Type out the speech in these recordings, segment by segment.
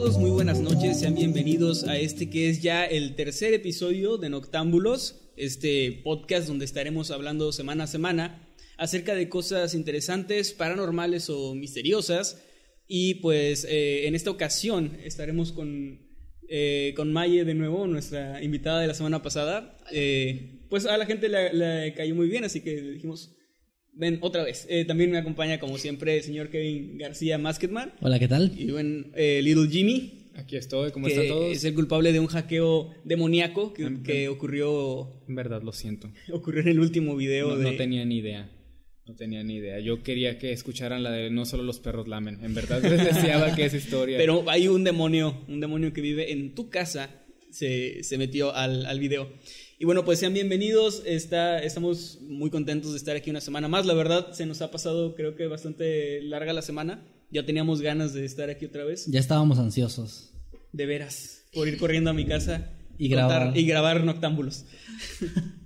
todos, muy buenas noches, sean bienvenidos a este que es ya el tercer episodio de Noctámbulos, este podcast donde estaremos hablando semana a semana acerca de cosas interesantes, paranormales o misteriosas. Y pues eh, en esta ocasión estaremos con, eh, con Maye de nuevo, nuestra invitada de la semana pasada. Eh, pues a la gente le, cayó muy bien, así que dijimos, Ven, otra vez. Eh, también me acompaña, como siempre, el señor Kevin García Masketman. Hola, ¿qué tal? Y bueno, eh, Little Jimmy. Aquí estoy, ¿cómo están todos? Es el culpable de un hackeo demoníaco que, que ocurrió, En verdad, lo siento. ocurrió en el último video No, de. no tenía ni idea. No tenía ni idea. Yo quería que escucharan la de No solo los perros lamen. En verdad les deseaba que esa historia. Pero hay un demonio, un demonio que vive en tu casa, se, se metió al, al video. Y bueno, pues sean bienvenidos. Está, estamos muy contentos de estar aquí una semana más. La verdad, se nos ha pasado, creo que bastante larga la semana. Ya teníamos ganas de estar aquí otra vez. Ya estábamos ansiosos. De veras. Por ir corriendo a mi casa Y contar- grabar. y grabar noctámbulos.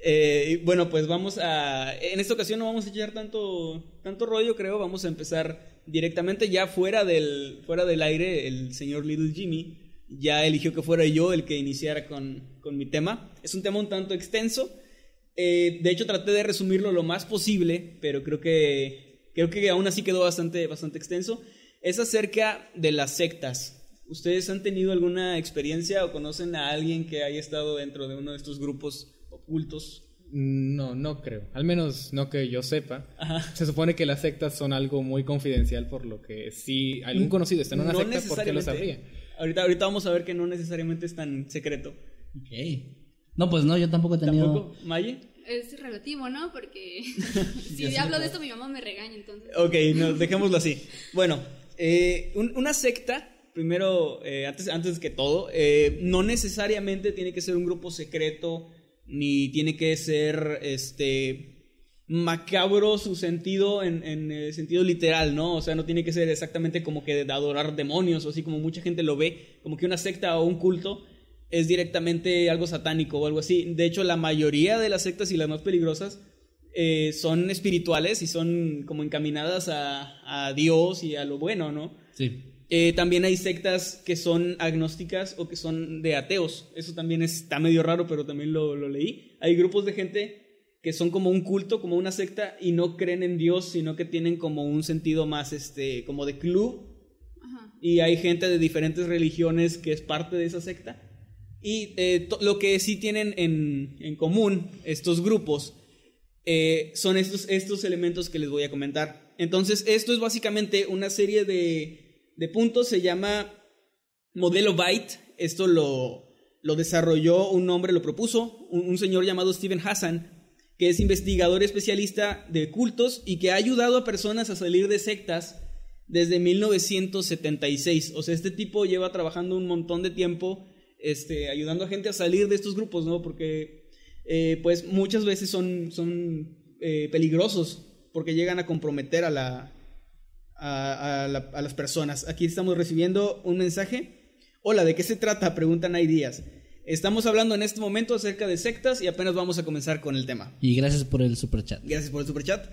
Eh, bueno, pues vamos a. En esta ocasión no vamos a echar tanto, tanto rollo, creo. Vamos a empezar directamente ya fuera del, fuera del aire. El señor Little Jimmy ya eligió que fuera yo el que iniciara con, con mi tema. Es un tema un tanto extenso. Eh, de hecho, traté de resumirlo lo más posible, pero creo que, creo que aún así quedó bastante, bastante extenso. Es acerca de las sectas. ¿Ustedes han tenido alguna experiencia o conocen a alguien que haya estado dentro de uno de estos grupos ocultos? No, no creo. Al menos no que yo sepa. Ajá. Se supone que las sectas son algo muy confidencial, por lo que si algún conocido está en una No secta, ¿por qué lo sabría? Ahorita, ahorita vamos a ver que no necesariamente es tan secreto. Ok. No, pues no, yo tampoco he tenido. ¿Tampoco? ¿Maye? Es relativo, ¿no? Porque si hablo de esto mi mamá me regaña, entonces. Ok, no, dejémoslo así. Bueno, eh, un- una secta, primero, eh, antes, antes que todo, eh, no necesariamente tiene que ser un grupo secreto, ni tiene que ser este macabro su sentido en, en el sentido literal, ¿no? O sea, no tiene que ser exactamente como que de adorar demonios, o así como mucha gente lo ve, como que una secta o un culto es directamente algo satánico o algo así. De hecho, la mayoría de las sectas y las más peligrosas eh, son espirituales y son como encaminadas a, a Dios y a lo bueno, ¿no? Sí. Eh, también hay sectas que son agnósticas o que son de ateos. Eso también está medio raro, pero también lo, lo leí. Hay grupos de gente que son como un culto, como una secta, y no creen en Dios, sino que tienen como un sentido más, este, como de club. Ajá. Y hay gente de diferentes religiones que es parte de esa secta. Y eh, lo que sí tienen en, en común estos grupos eh, son estos, estos elementos que les voy a comentar. Entonces, esto es básicamente una serie de, de puntos, se llama modelo Byte. Esto lo, lo desarrolló un hombre, lo propuso, un, un señor llamado Steven Hassan, que es investigador especialista de cultos y que ha ayudado a personas a salir de sectas desde 1976. O sea, este tipo lleva trabajando un montón de tiempo este, ayudando a gente a salir de estos grupos, ¿no? Porque, eh, pues, muchas veces son, son eh, peligrosos porque llegan a comprometer a, la, a, la- a las personas. Aquí estamos recibiendo un mensaje. Hola, ¿de qué se trata? Preguntan ahí días. Estamos hablando en este momento acerca de sectas y apenas vamos a comenzar con el tema. Y gracias por el super chat. Gracias por el superchat.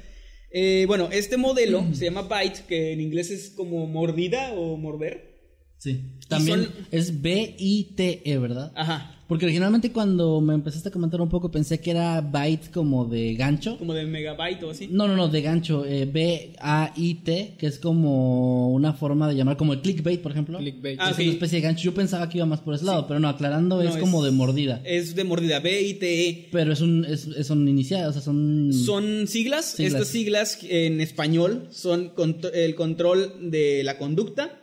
Eh, bueno, este modelo se llama Bite, que en inglés es como mordida o morder. Sí. También son- es B-I-T-E, ¿verdad? Ajá, Porque originalmente cuando me empezaste a comentar un poco pensé que era byte como de gancho. como de megabyte o así. No, no, no, de gancho. eh, B-A-I-T, que es como una forma de llamar, como el clickbait, por ejemplo. Clickbait. Ah, es sí. una especie de gancho. Yo pensaba que iba más por ese lado, pero no, aclarando, No, es como de mordida. Es de mordida, B-I-T-E. Pero es un, es, es- son iniciadas, o sea, son... Son siglas. Siglas. Estas siglas en español son contr- el control de la conducta,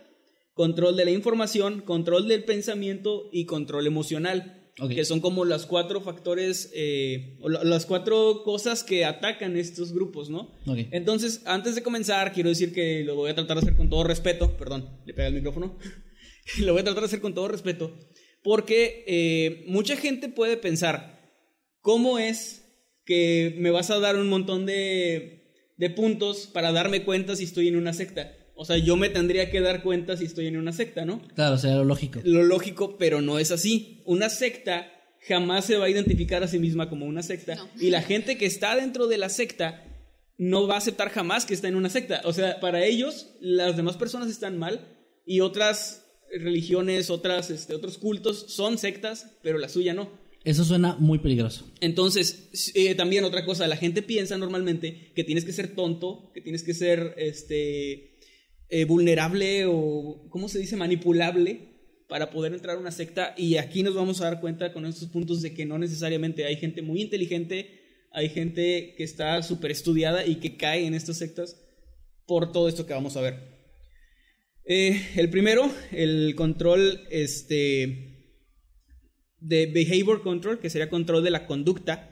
control de la información, control del pensamiento y control emocional. Que son como los cuatro factores, eh, o la- las cuatro cosas que atacan estos grupos, ¿no? Entonces, antes de comenzar, quiero decir que lo voy a tratar de hacer con todo respeto. Perdón, le pega el micrófono. lo voy a tratar de hacer con todo respeto. Porque eh, mucha gente puede pensar, ¿cómo es que me vas a dar un montón de, de puntos para darme cuenta si estoy en una secta? O sea, yo me tendría que dar cuenta si estoy en una secta, ¿no? Claro, sería lo lógico. Lo lógico, pero no es así. Una secta jamás se va a identificar a sí misma como una secta. No. Y la gente que está dentro de la secta no va a aceptar jamás que está en una secta. O sea, para ellos, las demás personas están mal y otras religiones, otras, este, otros cultos son sectas, pero la suya no. Eso suena muy peligroso. Entonces, eh, también otra cosa, la gente piensa normalmente que tienes que ser tonto, que tienes que ser este, eh, vulnerable o, ¿cómo se dice?, manipulable para poder entrar a una secta. Y aquí nos vamos a dar cuenta con estos puntos de que no necesariamente hay gente muy inteligente, hay gente que está súper estudiada y que cae en estas sectas por todo esto que vamos a ver. Eh, el primero, el control, este de behavior control, que sería control de la conducta,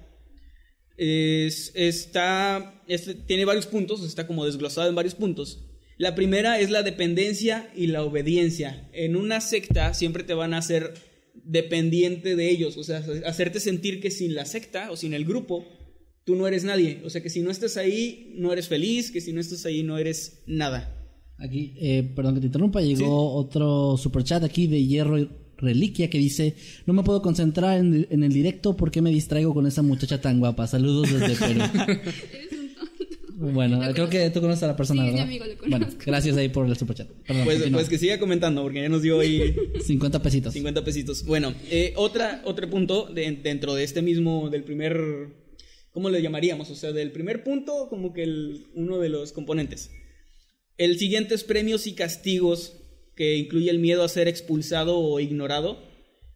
es- está, este, tiene varios puntos, está como desglosado en varios puntos. La primera es la dependencia y la obediencia. En una secta siempre te van a hacer dependiente de ellos, o sea, hacerte sentir que sin la secta o sin el grupo, tú no eres nadie. O sea, que si no estás ahí, no eres feliz, que si no estás ahí, no eres nada. Aquí, eh, perdón que te interrumpa, llegó otro superchat aquí de Hierro y Reliquia que dice, no me puedo concentrar en, en el directo porque me distraigo con esa muchacha tan guapa. Saludos desde Perú. Bueno, Lo creo que tú conoces a la persona, Sí, es mi ¿verdad? amigo, lo bueno, conozco. gracias ahí por el superchat. Perdón, Pues, pues que siga comentando, porque ya nos dio ahí 50 pesitos. 50 pesitos. Bueno, eh, otra, otro punto de- dentro de este mismo, del primer, ¿cómo le llamaríamos? O sea, del primer punto, como que el, uno de los componentes. El siguiente es premios y castigos, que incluye el miedo a ser expulsado o ignorado.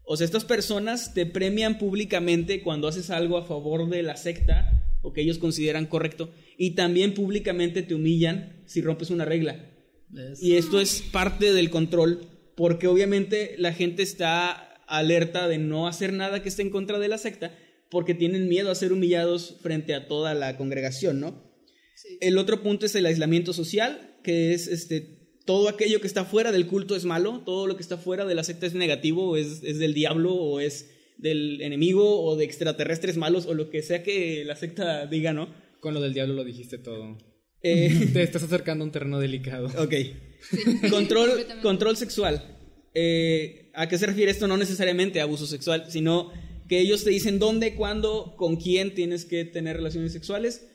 O sea, estas personas te premian públicamente cuando haces algo a favor de la secta o que ellos consideran correcto. Y también públicamente te humillan si rompes una regla. Es- Y esto es parte del control, porque obviamente la gente está alerta de no hacer nada que esté en contra de la secta, porque tienen miedo a ser humillados frente a toda la congregación, ¿no? Sí. El otro punto es el aislamiento social, que es este todo aquello que está fuera del culto es malo, todo lo que está fuera de la secta es negativo, o es, es del diablo, o es del enemigo, o de extraterrestres malos, o lo que sea que la secta diga, ¿no? Con lo del diablo lo dijiste todo. Eh, Te estás acercando a un terreno delicado. Ok. Control, control sexual. Eh, ¿A qué se refiere esto? No necesariamente a abuso sexual, sino que ellos te dicen dónde, cuándo, con quién tienes que tener relaciones sexuales.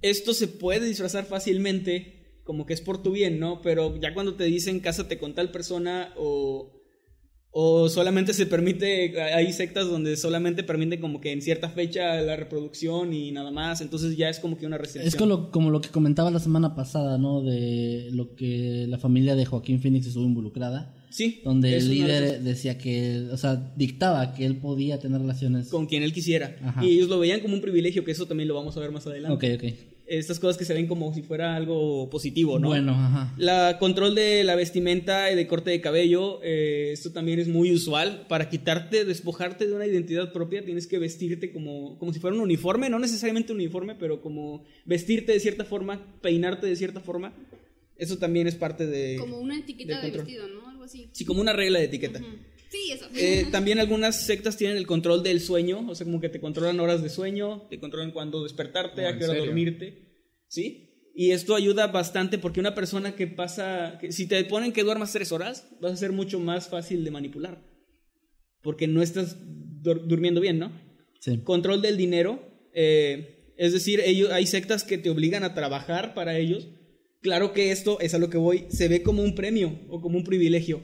Esto se puede disfrazar fácilmente, como que es por tu bien, ¿no? Pero ya cuando te dicen cásate con tal persona o, o solamente se permite, hay sectas donde solamente permiten como que en cierta fecha la reproducción y nada más, entonces ya es como que una restricción. Es como lo, como lo que comentaba la semana pasada, ¿no? De lo que la familia de Joaquín Phoenix estuvo involucrada. Sí, Donde el líder decía que, o sea, dictaba que él podía tener relaciones. con quien él quisiera. Ajá. Y ellos lo veían como un privilegio, que eso también lo vamos a ver más adelante. Ok, ok. Estas cosas que se ven como si fuera algo positivo, ¿no? Bueno, ajá. La control de la vestimenta y de corte de cabello, eh, esto también es muy usual. Para quitarte, despojarte de una identidad propia, tienes que vestirte como, como si fuera un uniforme, no necesariamente un uniforme, pero como vestirte de cierta forma, peinarte de cierta forma. Eso también es parte de... Como una etiqueta de de, control. vestido, ¿no? Algo así. Sí, como una regla de etiqueta. Sí, eso. Eh, también algunas sectas tienen el control del sueño, o sea, como que te controlan horas de sueño, te controlan cuándo despertarte, Oh, a ¿en qué hora serio? dormirte, ¿sí? Y esto ayuda bastante porque una persona que pasa, que si te ponen que duermas tres horas, vas a ser mucho más fácil de manipular, porque no estás dur- durmiendo bien, ¿no? Sí. Control del dinero, eh, es decir, ellos, hay sectas que te obligan a trabajar para ellos. Claro que esto es a lo que voy, se ve como un premio o como un privilegio.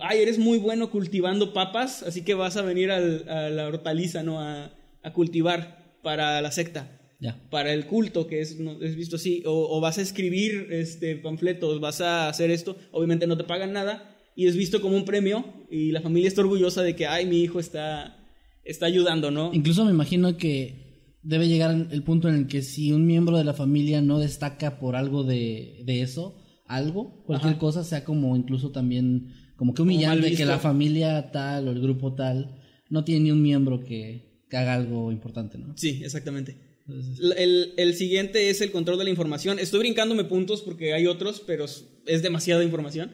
Ay, eres muy bueno cultivando papas, así que vas a venir al- a la hortaliza, ¿no? A, a cultivar para la secta, Ya. para el culto, que es, no- es visto así. O, o vas a escribir este, panfletos, vas a hacer esto. Obviamente no te pagan nada y es visto como un premio y la familia está orgullosa de que, ay, mi hijo está, está ayudando, ¿no? Incluso me imagino que debe llegar el punto en el que si un miembro de la familia no destaca por algo de, de eso, algo, cualquier Ajá. cosa, sea como incluso también como que humillante que visto. la familia tal o el grupo tal no tiene ni un miembro que, que haga algo importante, ¿no? Sí, exactamente. El, el siguiente es el control de la información. Estoy brincándome puntos porque hay otros, pero es- demasiada información.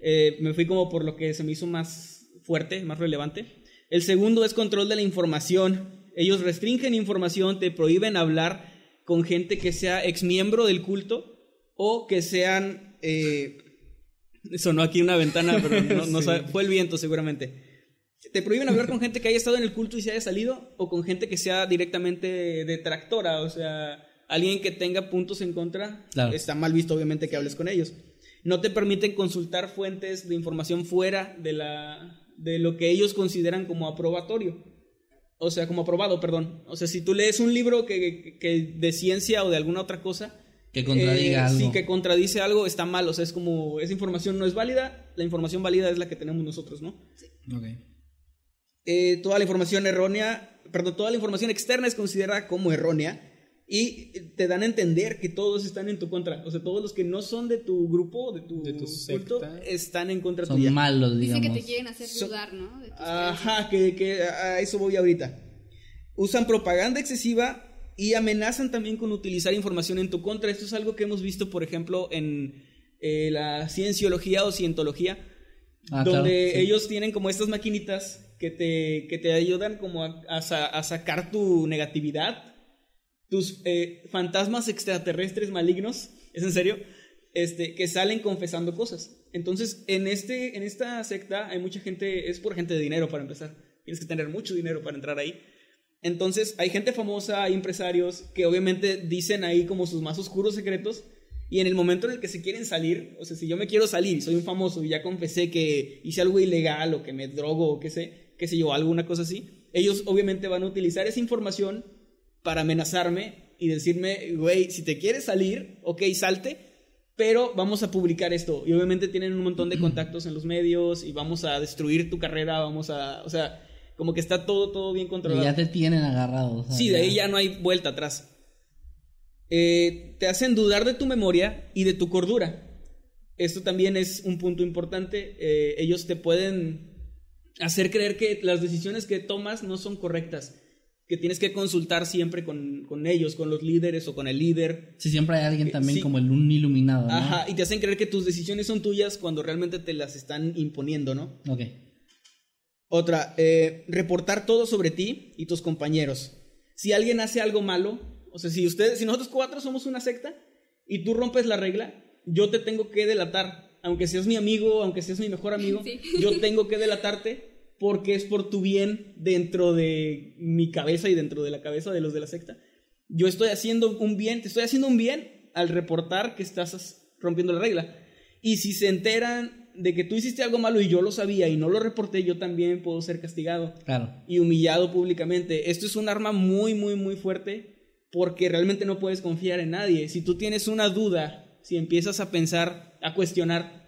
Eh, me fui como por lo que se me hizo más fuerte, más relevante. El segundo es control de la información. Ellos restringen información, te prohíben hablar con gente que sea exmiembro del culto o que sean... Eh, sonó aquí una ventana, pero no, no sabe- fue el viento seguramente. Te prohíben hablar con gente que haya estado en el culto y se haya salido o con gente que sea directamente detractora, o sea, alguien que tenga puntos en contra. Claro. Está mal visto obviamente que hables con ellos. No te permiten consultar fuentes de información fuera de, la, de lo que ellos consideran como aprobatorio. O sea, como aprobado, perdón. O sea, si tú lees un libro que, que de ciencia o de alguna otra cosa, Que contradiga eh, algo. Sí, que contradice algo, está mal. O sea, es como, esa información no es válida, la información válida es la que tenemos nosotros, ¿no? Ok. Eh, toda la información errónea, perdón, toda la información externa es considerada como errónea y te dan a entender que todos están en tu contra. O sea, todos los que no son de tu grupo, de tu, De tu culto, secta. están en contra Son tuya. malos, Dice digamos. que te quieren hacer dudar, ¿no? De tus Ajá, que, que a eso voy ahorita. Usan propaganda excesiva y amenazan también con utilizar información en tu contra. Esto es algo que hemos visto, por ejemplo, en eh, la cienciología o cientología, Ah, donde claro, sí. ellos tienen como estas maquinitas que te, que te ayudan como a, a sa- a sacar tu negatividad, tus eh, fantasmas extraterrestres malignos, ¿es en serio? Este, que salen confesando cosas. Entonces, en, este, en esta secta hay mucha gente, es por gente de dinero para empezar. Tienes que tener mucho dinero para entrar ahí. Entonces, hay gente famosa, hay empresarios que obviamente dicen ahí como sus más oscuros secretos. Y en el momento en el que se quieren salir, o sea, si yo me quiero salir y soy un famoso y ya confesé que hice algo ilegal o que me drogo o qué sé, qué sé yo, alguna cosa así, ellos obviamente van a utilizar esa información para amenazarme y decirme, güey, si te quieres salir, ok, salte, pero vamos a publicar esto. Y obviamente tienen un montón de contactos en los medios y vamos a destruir tu carrera, vamos a, o sea, como que está todo, todo bien Y controlado. ya te tienen agarrado. o sea, Sí, de ahí ya no hay vuelta atrás. Eh, te hacen dudar de tu memoria y de tu cordura. Esto también es un punto importante. Eh, ellos te pueden hacer creer que las decisiones que tomas no son correctas, que tienes que consultar siempre con, con ellos, con los líderes o con el líder. Sí, siempre hay alguien también Sí. como el un iluminado, ¿no? Ajá, y te hacen creer que tus decisiones son tuyas cuando realmente te las están imponiendo, ¿no? Ok. Otra, eh, reportar todo sobre ti y tus compañeros. Si alguien hace algo malo, o sea, si ustedes, si nosotros cuatro somos una secta y tú rompes la regla, yo te tengo que delatar. Aunque seas mi amigo, aunque seas mi mejor amigo, Sí. yo tengo que delatarte porque es por tu bien dentro de mi cabeza y dentro de la cabeza de los de la secta. Yo estoy haciendo un bien, te estoy haciendo un bien al reportar que estás rompiendo la regla. Y si se enteran de que tú hiciste algo malo y yo lo sabía y no lo reporté, yo también puedo ser castigado Claro. y humillado públicamente. Esto es un arma muy, muy, muy fuerte porque realmente no puedes confiar en nadie. Si tú tienes una duda, si empiezas a pensar, a cuestionar,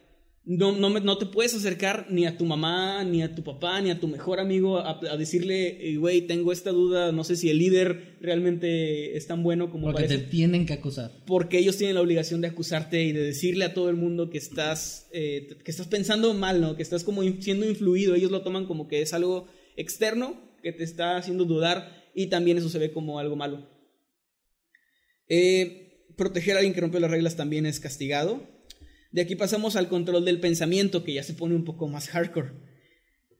no, no, me- no te puedes acercar ni a tu mamá, ni a tu papá, ni a tu mejor amigo a, a decirle, "Eh, güey, tengo esta duda, no sé si el líder realmente es tan bueno como Porque parece te tienen que acusar. porque ellos tienen la obligación de acusarte y de decirle a todo el mundo que estás, eh, que estás pensando mal, ¿no? Que estás como siendo influido. Ellos lo toman como que es algo externo que te está haciendo dudar y también eso se ve como algo malo. Eh, proteger a alguien que rompe las reglas también es castigado. De aquí pasamos al control del pensamiento, que ya se pone un poco más hardcore.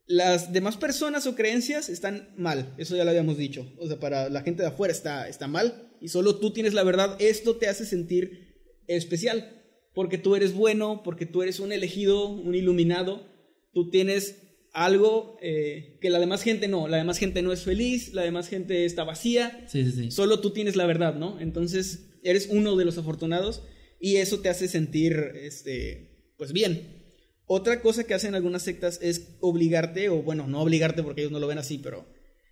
Las demás personas o creencias están mal, eso ya lo habíamos dicho. O sea, para la gente de afuera está, está mal y solo tú tienes la verdad. Esto te hace sentir especial, porque tú eres bueno, porque tú eres un elegido, un iluminado. Tú tienes algo eh, que la demás gente no. La demás gente no es feliz, la demás gente está vacía. Sí, sí, sí. Solo tú tienes la verdad, ¿no? Entonces eres uno de los afortunados y eso te hace sentir, este, pues bien. Otra cosa que hacen algunas sectas es obligarte, o bueno, no obligarte porque ellos no lo ven así, pero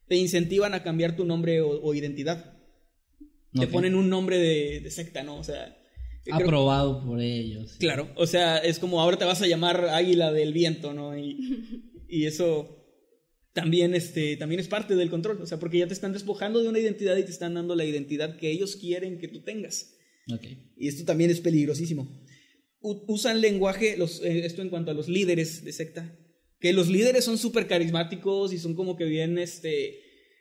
te incentivan a cambiar tu nombre o, o identidad. Te ponen un nombre de, de secta, ¿no? O sea, creo- Aprobado por ellos. Claro, o sea, es como ahora te vas a llamar Águila del Viento, ¿no? Y, y eso también, este, también es parte del control, o sea, porque ya te están despojando de una identidad y te están dando la identidad que ellos quieren que tú tengas. Ok. Y esto también es peligrosísimo. u- usan lenguaje, los, eh, esto en cuanto a los líderes de secta, que los líderes son súper carismáticos y son como que bien, este,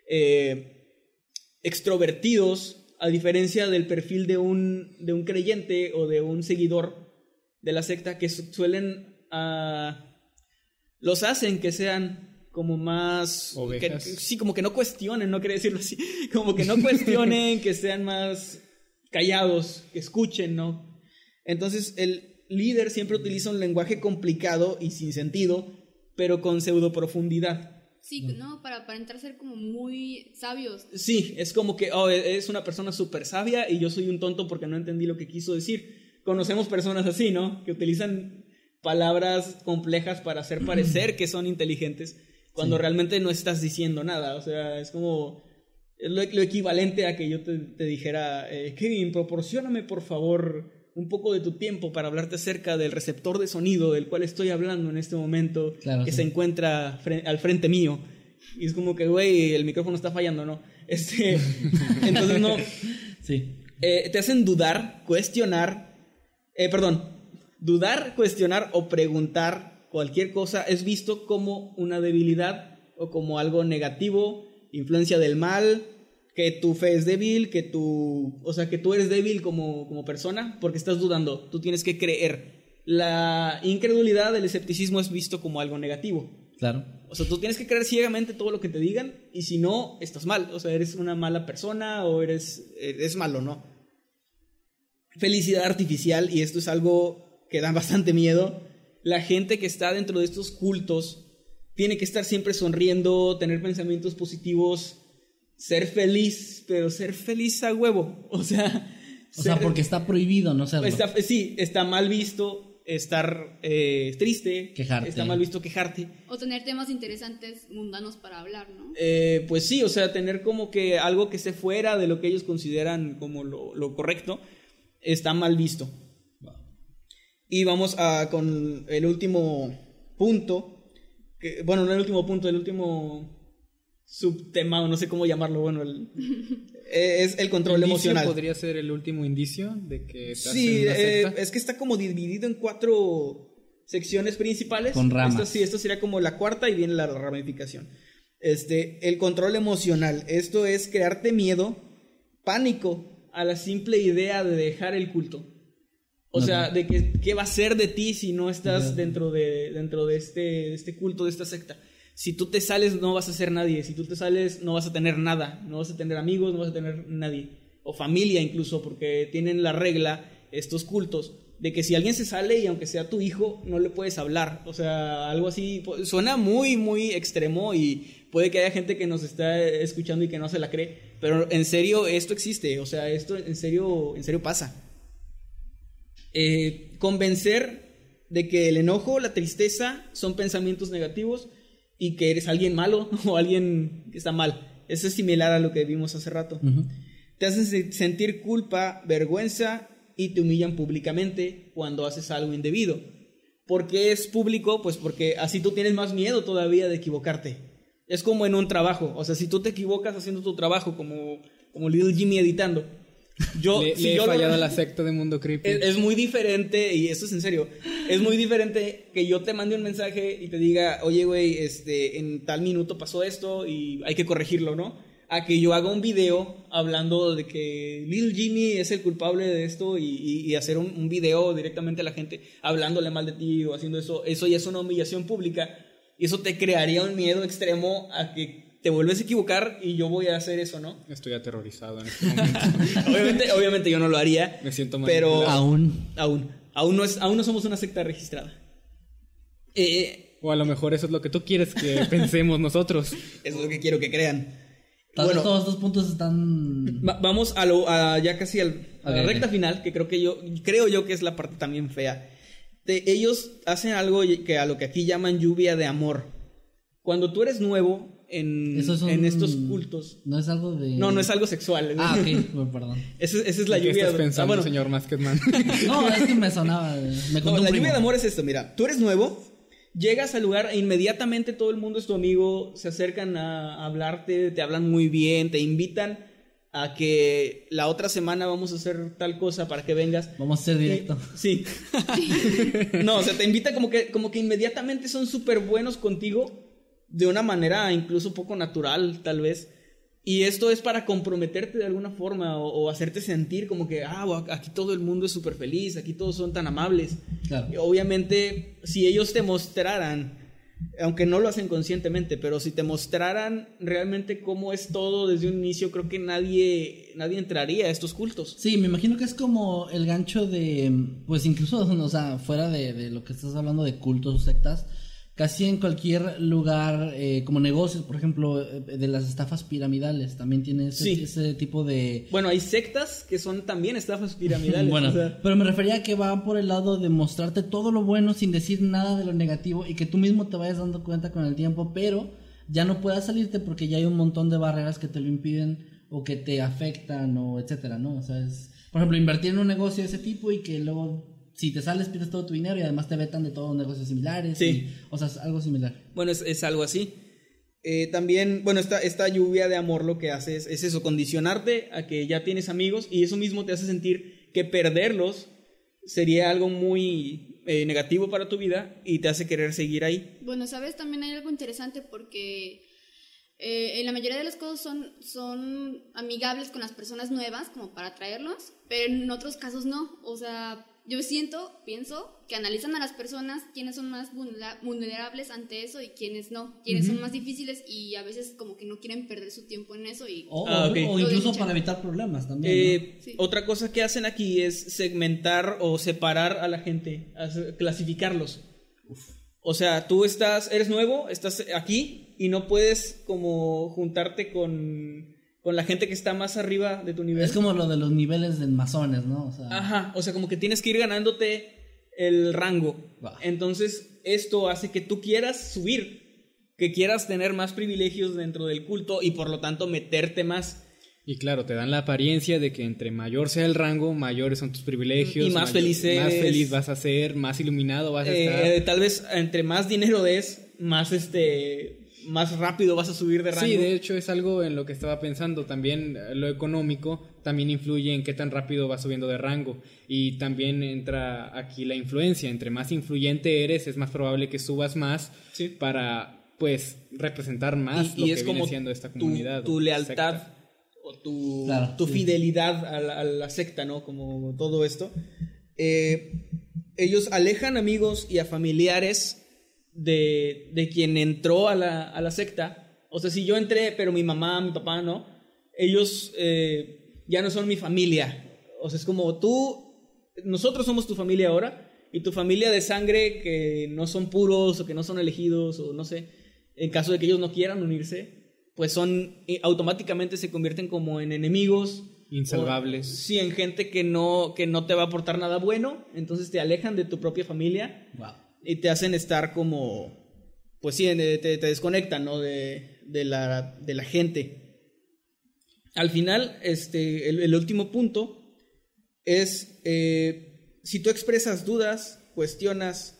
eh, extrovertidos, a diferencia del perfil de un, de un creyente o de un seguidor de la secta, que su- suelen, ah, los hacen que sean como más... que- sí, como que no cuestionen, no quería decirlo así, como que no cuestionen, que sean más callados, que escuchen, ¿no? Entonces el líder siempre utiliza un lenguaje complicado y sin sentido, pero con pseudo profundidad. Sí, no, para aparentar ser como muy sabios. Sí, es como que oh, es una persona súper sabia y yo soy un tonto porque no entendí lo que quiso decir. Conocemos personas así, ¿no? Que utilizan palabras complejas para hacer parecer que son inteligentes cuando realmente no estás diciendo nada. O sea, es como es lo, lo equivalente a que yo te, te dijera, eh, Kevin, proporcioname por favor un poco de tu tiempo para hablarte acerca del receptor de sonido del cual estoy hablando en este momento, Claro, que sí. se encuentra fre- al frente mío. Y es como que, güey, el micrófono está fallando, ¿no? Este, entonces no, Sí. eh, te hacen dudar, cuestionar, eh, perdón, dudar, cuestionar o preguntar cualquier cosa es visto como una debilidad o como algo negativo, influencia del mal, que tu fe es débil, que tu, o sea, que tú eres débil como, como persona porque estás dudando, tú tienes que creer. La incredulidad, el escepticismo es visto como algo negativo. Claro. O sea, tú tienes que creer ciegamente todo lo que te digan y si no, estás mal. O sea, eres una mala persona o eres, eres malo, ¿no? Felicidad artificial, y esto es algo que da bastante miedo. La gente que está dentro de estos cultos tiene que estar siempre sonriendo, tener pensamientos positivos, ser feliz, pero ser feliz a huevo. O sea, O sea, porque está prohibido no serlo. Está- sí, está mal visto estar eh, triste, Quejarte. está mal visto quejarte. O tener temas interesantes mundanos para hablar, ¿no? Eh, pues sí, o sea, tener como que algo que esté fuera de lo que ellos consideran como lo, lo correcto, está mal visto. Y vamos a, con el último punto, que, bueno, no el último punto, el último subtema, o no sé cómo llamarlo, bueno, el- eh, es el control ¿Indicio emocional. podría ser el último indicio de que estás Sí, una eh, es que está como dividido en cuatro secciones principales. Con ramas. Esta, sí, esto sería como la cuarta y viene la ramificación. Este, el control emocional. Esto es crearte miedo, pánico a la simple idea de dejar el culto. O sea, de que qué va a ser de ti si no estás dentro de dentro de este de este culto, de esta secta. Si tú te sales no vas a ser nadie, si tú te sales no vas a tener nada, no vas a tener amigos, no vas a tener nadie. O familia incluso porque tienen la regla estos cultos de que si alguien se sale y aunque sea tu hijo no le puedes hablar, o sea, algo así suena muy muy extremo y puede que haya gente que nos está escuchando y que no se la cree, pero en serio esto existe, o sea, esto en serio en serio pasa eh, convencer de que el enojo, la tristeza son pensamientos negativos y que eres alguien malo o alguien que está mal. Eso es similar a lo que vimos hace rato. Te hacen se- sentir culpa, vergüenza y te humillan públicamente cuando haces algo indebido. ¿Por qué es público? Pues porque así tú tienes más miedo todavía de equivocarte. Es como en un trabajo. O sea, si tú te equivocas haciendo tu trabajo como, como Little Jimmy editando. Yo, le, si le he yo lo- fallado a la secta de Mundo Creepy. es, es muy diferente, y esto es en serio, es muy diferente que yo te mande un mensaje y te diga, oye, güey, este, en tal minuto pasó esto y hay que corregirlo, ¿no? A que yo haga un video hablando de que Lil Jimmy es el culpable de esto y, y- y hacer un, un video directamente a la gente hablándole mal de ti o haciendo eso, eso ya es una humillación pública y eso te crearía un miedo extremo a que te vuelves a equivocar y yo voy a hacer eso, ¿no? Estoy aterrorizado en este momento. obviamente, obviamente yo no lo haría. Me siento Pero manipulado. Aún. Aún. Aún no, es, aún no somos una secta registrada. Eh, O a lo mejor eso es lo que tú quieres que pensemos nosotros. eso es lo que quiero que crean. Tal Bueno, todos estos puntos están. va- vamos a, lo, a ya casi al- a la recta final, que creo que yo creo yo que es la parte también fea. Te- ellos hacen algo que a lo que aquí llaman lluvia de amor. Cuando tú eres nuevo en, Eso es un- en estos cultos. No es algo de. No, no es algo sexual. Ah, ok, bueno, perdón. Esa, esa es la ¿Qué lluvia estás de pensando, ah, bueno, señor Masketman? No, es que me sonaba. Me No, contó la primo. lluvia de amor es esto, mira, tú eres nuevo, llegas al lugar e inmediatamente todo el mundo es tu amigo, se acercan a hablarte, te hablan muy bien, te invitan a que la otra semana vamos a hacer tal cosa para que vengas. Vamos a hacer directo. Sí. no, o sea, te invita como que, como que inmediatamente son súper buenos contigo de una manera incluso poco natural, tal vez. Y esto es para comprometerte de alguna forma o, o hacerte sentir como que, ah, aquí todo el mundo es súper feliz, aquí todos son tan amables. Claro. Y obviamente, si ellos te mostraran, aunque no lo hacen conscientemente, pero si te mostraran realmente cómo es todo desde un inicio, creo que nadie, nadie entraría a estos cultos. Sí, me imagino que es como el gancho de, pues incluso, o sea, fuera de, de lo que estás hablando de cultos o sectas, casi en cualquier lugar, eh, como negocios, por ejemplo, eh, de las estafas piramidales, también tiene ese, Sí. ese tipo de... Bueno, hay sectas que son también estafas piramidales. Bueno, o sea, pero me refería a que va por el lado de mostrarte todo lo bueno sin decir nada de lo negativo y que tú mismo te vayas dando cuenta con el tiempo, pero ya no puedas salirte porque ya hay un montón de barreras que te lo impiden o que te afectan o etcétera, ¿no? O sea, es, por ejemplo, invertir en un negocio de ese tipo y que luego si te sales pierdes todo tu dinero y además te vetan de todos los negocios similares. Sí. y- o sea, es algo similar. Bueno, es, es algo así. Eh, también, bueno, esta, esta lluvia de amor lo que hace es, es eso, condicionarte a que ya tienes amigos y eso mismo te hace sentir que perderlos sería algo muy eh, negativo para tu vida y te hace querer seguir ahí. Bueno, sabes, también hay algo interesante porque eh, en la mayoría de las cosas son, son amigables con las personas nuevas, como para atraerlos, pero en otros casos no. O sea, yo siento, pienso, que analizan a las personas quiénes son más vulnera- vulnerables ante eso y quiénes no, quiénes son más difíciles y a veces como que no quieren perder su tiempo en eso y... O, Ah, o incluso para evitar problemas también. ¿no? Eh, Sí. Otra cosa que hacen aquí es segmentar o separar a la gente, clasificarlos. O sea, tú estás, eres nuevo, estás aquí y no puedes como juntarte con, con la gente que está más arriba de tu nivel. Es como lo de los niveles de masones, ¿no? O sea, Ajá, o sea, como que tienes que ir ganándote el rango. Entonces, esto hace que tú quieras subir, que quieras tener más privilegios dentro del culto y por lo tanto meterte más. Y claro, te dan la apariencia de que entre mayor sea el rango, mayores son tus privilegios. Y más mayor- feliz Más feliz vas a ser, más iluminado vas a Eh, estar. tal vez entre más dinero des, más este más rápido vas a subir de rango. Sí, de hecho es algo en lo que estaba pensando. También eh, lo económico también influye en qué tan rápido vas subiendo de rango. Y también entra aquí la influencia. Entre más influyente eres, es más probable que subas más Sí. para, pues, representar más y, lo y que es viene como siendo esta tu- comunidad. tu, lealtad secta. o tu, Claro, tu sí. fidelidad a la, a la secta, ¿no? Como todo esto. Eh, ellos alejan amigos y a familiares de, de quien entró a la, a la secta. O sea, si yo entré, pero mi mamá, mi papá no, ellos eh, ya no son mi familia. O sea, es como tú, nosotros somos tu familia ahora, y tu familia de sangre que no son puros o que no son elegidos, o no sé, en caso de que ellos no quieran unirse, pues son, eh, automáticamente se convierten como en enemigos. Insalvables. O- sí, en gente que no, que no te va a aportar nada bueno, entonces te alejan de tu propia familia wow. Y te hacen estar como, pues sí, te, te desconectan, ¿no? De, de, la, de la gente. Al final, este, el, el último punto es, eh, si tú expresas dudas, cuestionas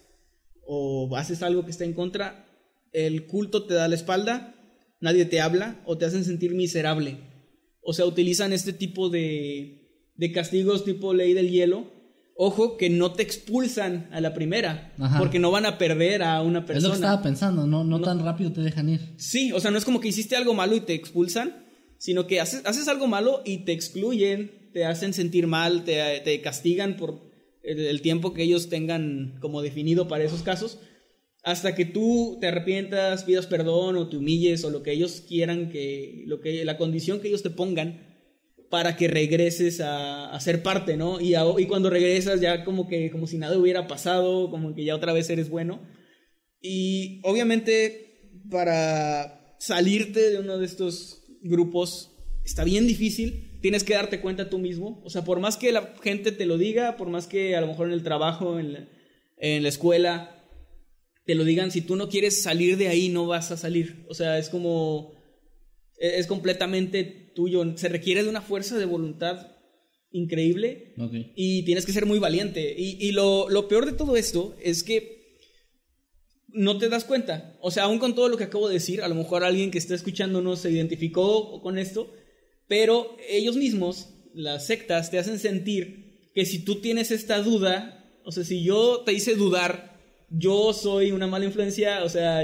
o haces algo que está en contra, el culto te da la espalda, nadie te habla o te hacen sentir miserable. O sea, utilizan este tipo de, de castigos tipo ley del hielo. Ojo, que no te expulsan a la primera, Ajá. porque no van a perder a una Es lo persona. que estaba pensando, no, no, tan rápido te dejan ir. Sí, o sea, no es como que hiciste algo malo y te expulsan, sino que haces, haces algo malo y te excluyen, te hacen sentir mal, te, te castigan por el, el tiempo que ellos tengan como definido para esos casos, hasta que tú te arrepientas, pidas perdón o te humilles o lo que ellos quieran que, lo que, la condición que ellos te pongan para que regreses a, a ser parte, ¿no? Y, cuando regresas ya como que como si nada hubiera pasado, como que ya otra vez eres bueno. Y obviamente para salirte de uno de estos grupos está bien difícil, tienes que darte cuenta tú mismo. O sea, por más que la gente te lo diga, por más que a lo mejor en el trabajo, en la, en la escuela, te lo digan, si tú no quieres salir de ahí, no vas a salir. O sea, es como... e, Es completamente tuyo. Se requiere de una fuerza de voluntad increíble y tienes que ser muy valiente. Y, y lo, lo peor de todo esto es que no te das cuenta. O sea, aún con todo lo que acabo de decir, a lo mejor alguien que está escuchándonos se identificó con esto, Pero ellos mismos, las sectas, te hacen sentir que si tú tienes esta duda, o sea, si yo te hice dudar, yo soy una mala influencia, o sea,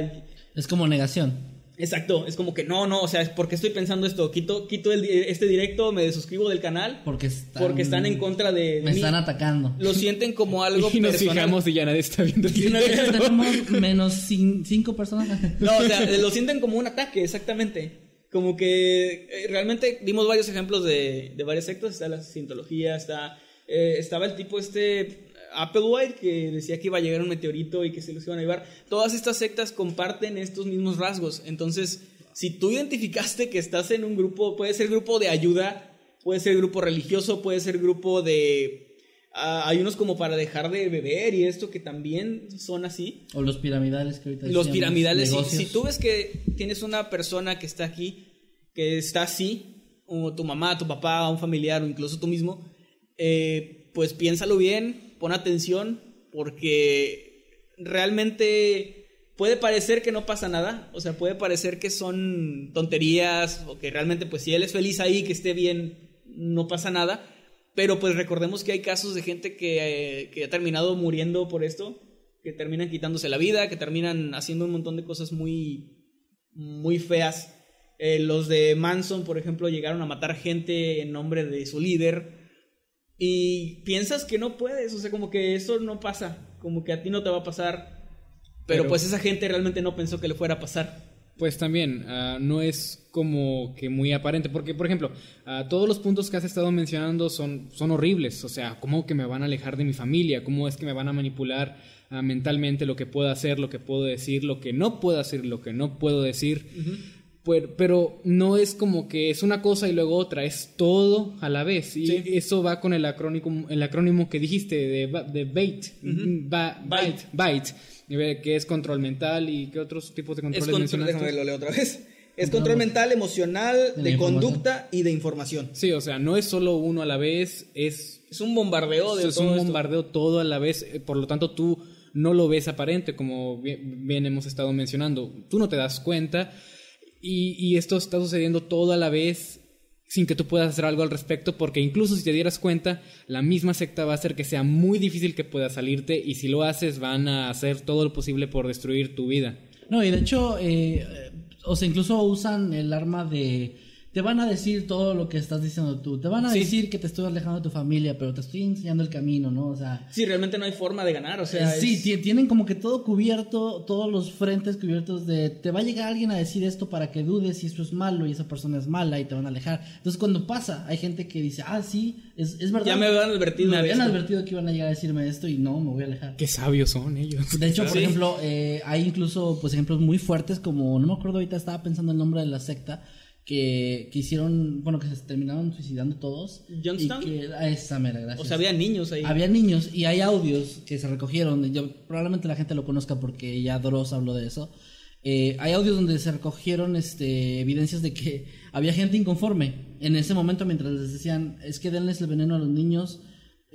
Es como negación. Exacto, es como que no, no, o sea, es porque estoy pensando esto, quito, quito el, este directo, me desuscribo del canal, Porque están, porque están en contra de, Me mí. están atacando. Lo sienten como algo y nos personal. fijamos y ya nadie está viendo el directo. Tenemos menos cin- cinco personas. No, o sea, lo sienten como un ataque, exactamente. Como que eh, realmente vimos varios ejemplos de, de varias sectas. Está la cientología, está, eh, estaba el tipo este Applewhite que decía que iba a llegar un meteorito y que se los iban a llevar. Todas estas sectas comparten estos mismos rasgos. Entonces, si tú identificaste que estás en un grupo, puede ser grupo de ayuda, puede ser grupo religioso, puede ser grupo de... ah, hay unos como para dejar de beber y esto que también son así. O los piramidales que ahorita Los piramidales, si tú ves que tienes una persona que está aquí, que está así, o tu mamá, tu papá, un familiar, o incluso tú mismo, eh, pues piénsalo bien, pon atención, porque realmente puede parecer que no pasa nada, o sea, puede parecer que son tonterías, o que realmente, pues si él es feliz ahí, que esté bien, no pasa nada, pero pues recordemos que hay casos de gente que, eh, que ha terminado muriendo por esto, que terminan quitándose la vida, que terminan haciendo un montón de cosas muy, muy feas. Eh, los de Manson, por ejemplo, llegaron a matar gente en nombre de su líder. Y piensas que no puedes, o sea, como que eso no pasa, como que a ti no te va a pasar. Pero, Pero- pues esa gente realmente no pensó que le fuera a pasar. Pues también ah, no es como que muy aparente, porque por ejemplo, ah, todos los puntos que has estado mencionando son, son horribles, o sea, ¿cómo que me van a alejar de mi familia? ¿Cómo es que me van a manipular ah, mentalmente lo que puedo hacer, lo que puedo decir, lo que no puedo hacer, lo que no puedo decir? Pero, pero no es como que es una cosa y luego otra, es todo a la vez. Y Sí. eso va con el acrónimo, el acrónimo que dijiste de, ba- de BAIT, ba- Bite. BITE, BITE, eh, que es control mental y qué otros tipos de Es controles control, mencionaste? déjame lo leo otra vez. Es control mental, emocional, De de conducta y de información. Sí, o sea, no es solo uno a la vez, es, Es un bombardeo de es todo un esto. bombardeo todo a la vez, eh, por lo tanto tú no lo ves aparente, como bien, bien hemos estado mencionando, tú no te das cuenta y, y esto está sucediendo todo a la vez sin que tú puedas hacer algo al respecto, porque incluso si te dieras cuenta, la misma secta va a hacer que sea muy difícil que puedas salirte y si lo haces van a hacer todo lo posible por destruir tu vida. No, y de hecho, eh, o sea, incluso usan el arma de... Te van a decir todo lo que estás diciendo tú. Te van a Sí. decir que te estoy alejando de tu familia, pero te estoy enseñando el camino, ¿no? O sea... Sí, realmente no hay forma de ganar, o sea, Eh, sí, es- tienen como que todo cubierto, todos los frentes cubiertos de te va a llegar alguien a decir esto para que dudes si esto es malo y esa persona es mala y te van a alejar. Entonces cuando pasa, hay gente que dice, ah, sí, es, es verdad. Ya me habían advertido Me habían esto". advertido que iban a llegar a decirme esto y no, me voy a alejar. Qué sabios son ellos. De hecho, por Sí. ejemplo, eh, hay incluso pues ejemplos muy fuertes como, no me acuerdo ahorita, estaba pensando el nombre de la secta que, que hicieron, bueno, que se terminaron suicidando todos. ¿Johnstown? Y que, ah, esa mera, gracias. O sea, había niños ahí. Había niños y hay audios que se recogieron. Yo, probablemente la gente lo conozca porque ya Dross habló de eso. Eh, hay audios donde se recogieron este, evidencias de que había gente inconforme en ese momento mientras les decían es que denles el veneno a los niños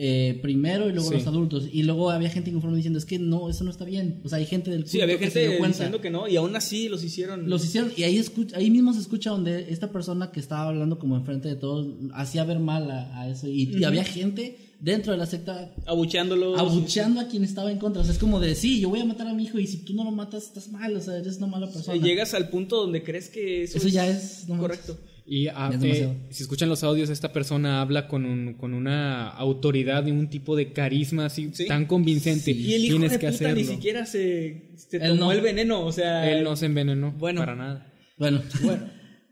eh, primero y luego Sí. los adultos. Y luego había gente inconforme diciendo es que no, eso no está bien. O sea, hay gente del Sí, culto había que se dio gente cuenta. diciendo que no, y aún así los hicieron. Los hicieron y ahí, escucha, ahí mismo se escucha donde esta persona que estaba hablando como enfrente de todos hacía ver mal a, a eso. Y, y había gente dentro de la secta abucheándolos. abucheando a quien estaba en contra. O sea, es como de, sí, yo voy a matar a mi hijo y si tú no lo matas, estás mal. O sea, eres una mala O persona. sea, llegas al punto donde crees que eso, Eso ya es... no correcto. Y Es eh, si escuchan los audios, esta persona habla con, un, con una autoridad y un tipo de carisma así Sí. tan convincente. Y el hijo Tienes de que puta hacerlo. ni siquiera se, se tomó no. el veneno, o sea, Él no se envenenó Bueno. para nada. Bueno,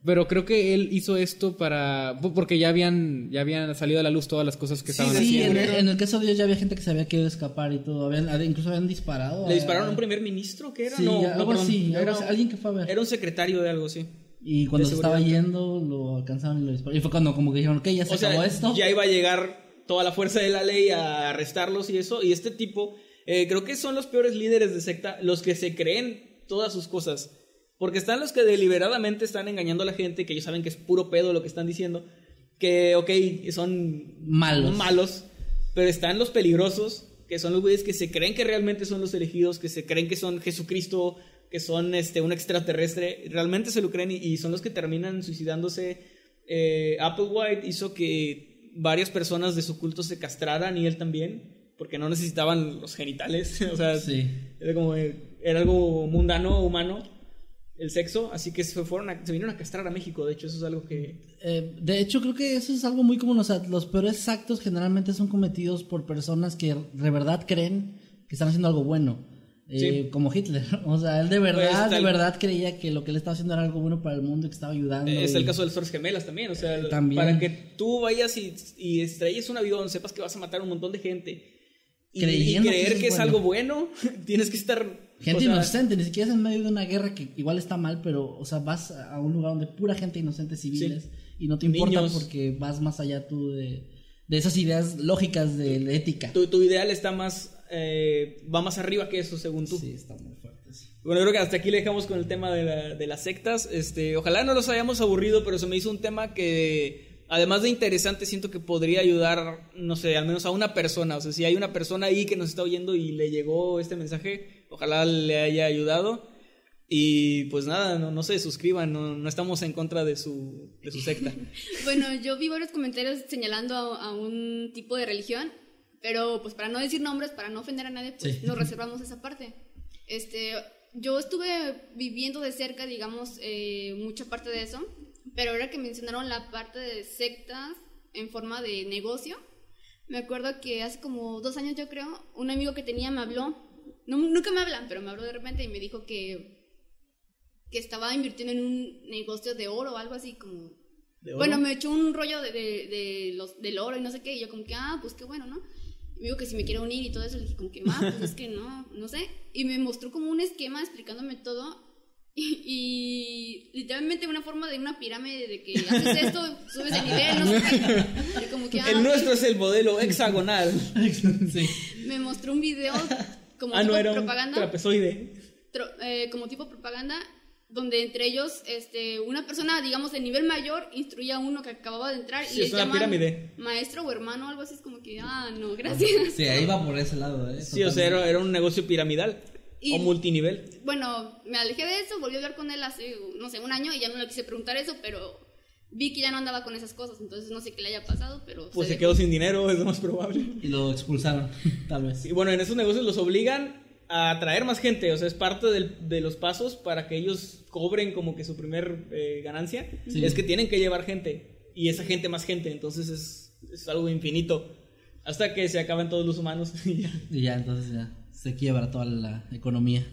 Pero creo que él hizo esto para porque ya habían ya habían salido a la luz todas las cosas que Sí, estaban sí, en, haciendo. en el caso de Dios ya había gente que se había querido escapar y todo. Habían, incluso habían disparado. le a- dispararon a un primer ministro que era, Sí, no, no, perdón, era, alguien que fue a ver. era un secretario de algo, sí. Y cuando se estaba yendo, lo alcanzaron y lo dispararon. Y fue cuando como que dijeron, ok, ya se O acabó sea, esto. ya iba a llegar toda la fuerza de la ley a arrestarlos y eso. Y este tipo, eh, creo que son los peores líderes de secta, los que se creen todas sus cosas. Porque están los que deliberadamente están engañando a la gente, que ellos saben que es puro pedo lo que están diciendo. Que, ok, son Malos. malos, pero están los peligrosos, que son los güeyes que se creen que realmente son los elegidos, que se creen que son Jesucristo, que son este, un extraterrestre, realmente se lo creen y, y son los que terminan suicidándose eh, Applewhite hizo que varias personas de su culto se castraran y él también, porque no necesitaban los genitales, o sea, Sí. era como era algo mundano, humano, el sexo, así que se fueron a- se vinieron a castrar a México, de hecho eso es algo que Eh, de hecho, creo que eso es algo muy común. O sea, los peores actos generalmente son cometidos por personas que de verdad creen que están haciendo algo bueno. Eh, Sí. Como Hitler. O sea, él de verdad, Pues, tal- de verdad creía que lo que él estaba haciendo era algo bueno para el mundo y que estaba ayudando. Es y- el caso de las Torres Gemelas también, o sea, También. para que tú vayas y, y estrelles un avión, sepas que vas a matar a un montón de gente y, y que creer que es bueno. algo bueno, tienes que estar... Gente o sea, inocente, ni siquiera es en medio de una guerra que igual está mal, pero, o sea, vas a un lugar donde pura gente inocente civiles y no te importa Niños. porque vas más allá tú de, de esas ideas lógicas de, de ética. Tu, tu ideal está más... eh, va más arriba que eso, según tú. Sí, está muy fuerte. sí. Bueno, creo que hasta aquí le dejamos con el tema de, la- de las sectas. Este, ojalá no los hayamos aburrido, pero se me hizo un tema que, además de interesante, siento que podría ayudar, no sé, al menos a una persona. O sea, si hay una persona ahí que nos está oyendo y le llegó este mensaje, ojalá le haya ayudado. Y pues nada, no, no se suscriban, no, no estamos en contra de su, de su secta. Bueno, yo vi varios comentarios señalando a, a un tipo de religión, pero pues para no decir nombres, para no ofender a nadie, pues Sí. nos reservamos esa parte. Este, yo estuve viviendo de cerca, digamos, eh, mucha parte de eso, pero ahora que mencionaron la parte de sectas en forma de negocio, me acuerdo que hace como dos años yo creo, un amigo que tenía me habló, no, nunca me hablan, pero me habló de repente y me dijo que que estaba invirtiendo en un negocio de oro o algo así como ¿De oro? bueno, me echó un rollo de, de- de los, del oro y no sé qué, y yo como que, ah, pues qué bueno, ¿no? Y me dijo que si me quiero unir y todo eso, le dije como que, ah, pues es que no, no sé. Y me mostró como un esquema explicándome todo, y, y literalmente una forma de una pirámide de que haces esto, subes de nivel, no sé qué. Como que, ah, El nuestro es el modelo hexagonal. sí. me mostró un video como ah, tipo no, era un propaganda. trapezoide. tro- eh, como tipo propaganda donde entre ellos este una persona digamos de nivel mayor instruía a uno que acababa de entrar Sí, y es una pirámide. maestro o hermano algo así es como que ah no gracias Sí, ahí va por ese lado, ¿eh? Sí, o sea, era, era un negocio piramidal Y- o multinivel. bueno me alejé de eso volví a hablar con él hace no sé un año y ya no le quise preguntar eso pero vi que ya no andaba con esas cosas entonces no sé qué le haya pasado pero Pues se dejó. quedó sin dinero, es lo más probable. Y lo expulsaron, tal vez. Y bueno, en esos negocios los obligan a atraer más gente, o sea, es parte del- de los pasos para que ellos cobren como que su primer eh, ganancia, Sí. es que tienen que llevar gente y esa gente más gente, entonces es, es algo infinito hasta que se acaban todos los humanos y ya. Y ya, entonces ya se quiebra toda la economía.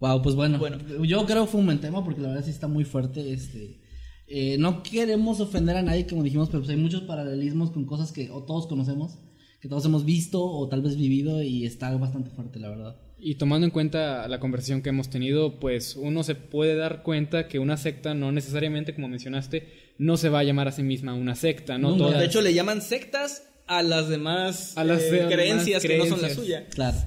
Wow, pues bueno, Bueno. yo creo que fue un buen tema porque la verdad sí está muy fuerte. Este, eh, no queremos ofender a nadie, como dijimos, pero pues hay muchos paralelismos con cosas que o todos conocemos, que todos hemos visto o tal vez vivido y está bastante fuerte, la verdad. Y tomando en cuenta la conversación que hemos tenido, pues uno se puede dar cuenta que una secta no necesariamente, como mencionaste, no se va a llamar a sí misma una secta, no todas. De hecho, le llaman sectas a las demás A las eh, de- creencias que no son la suya. Claro.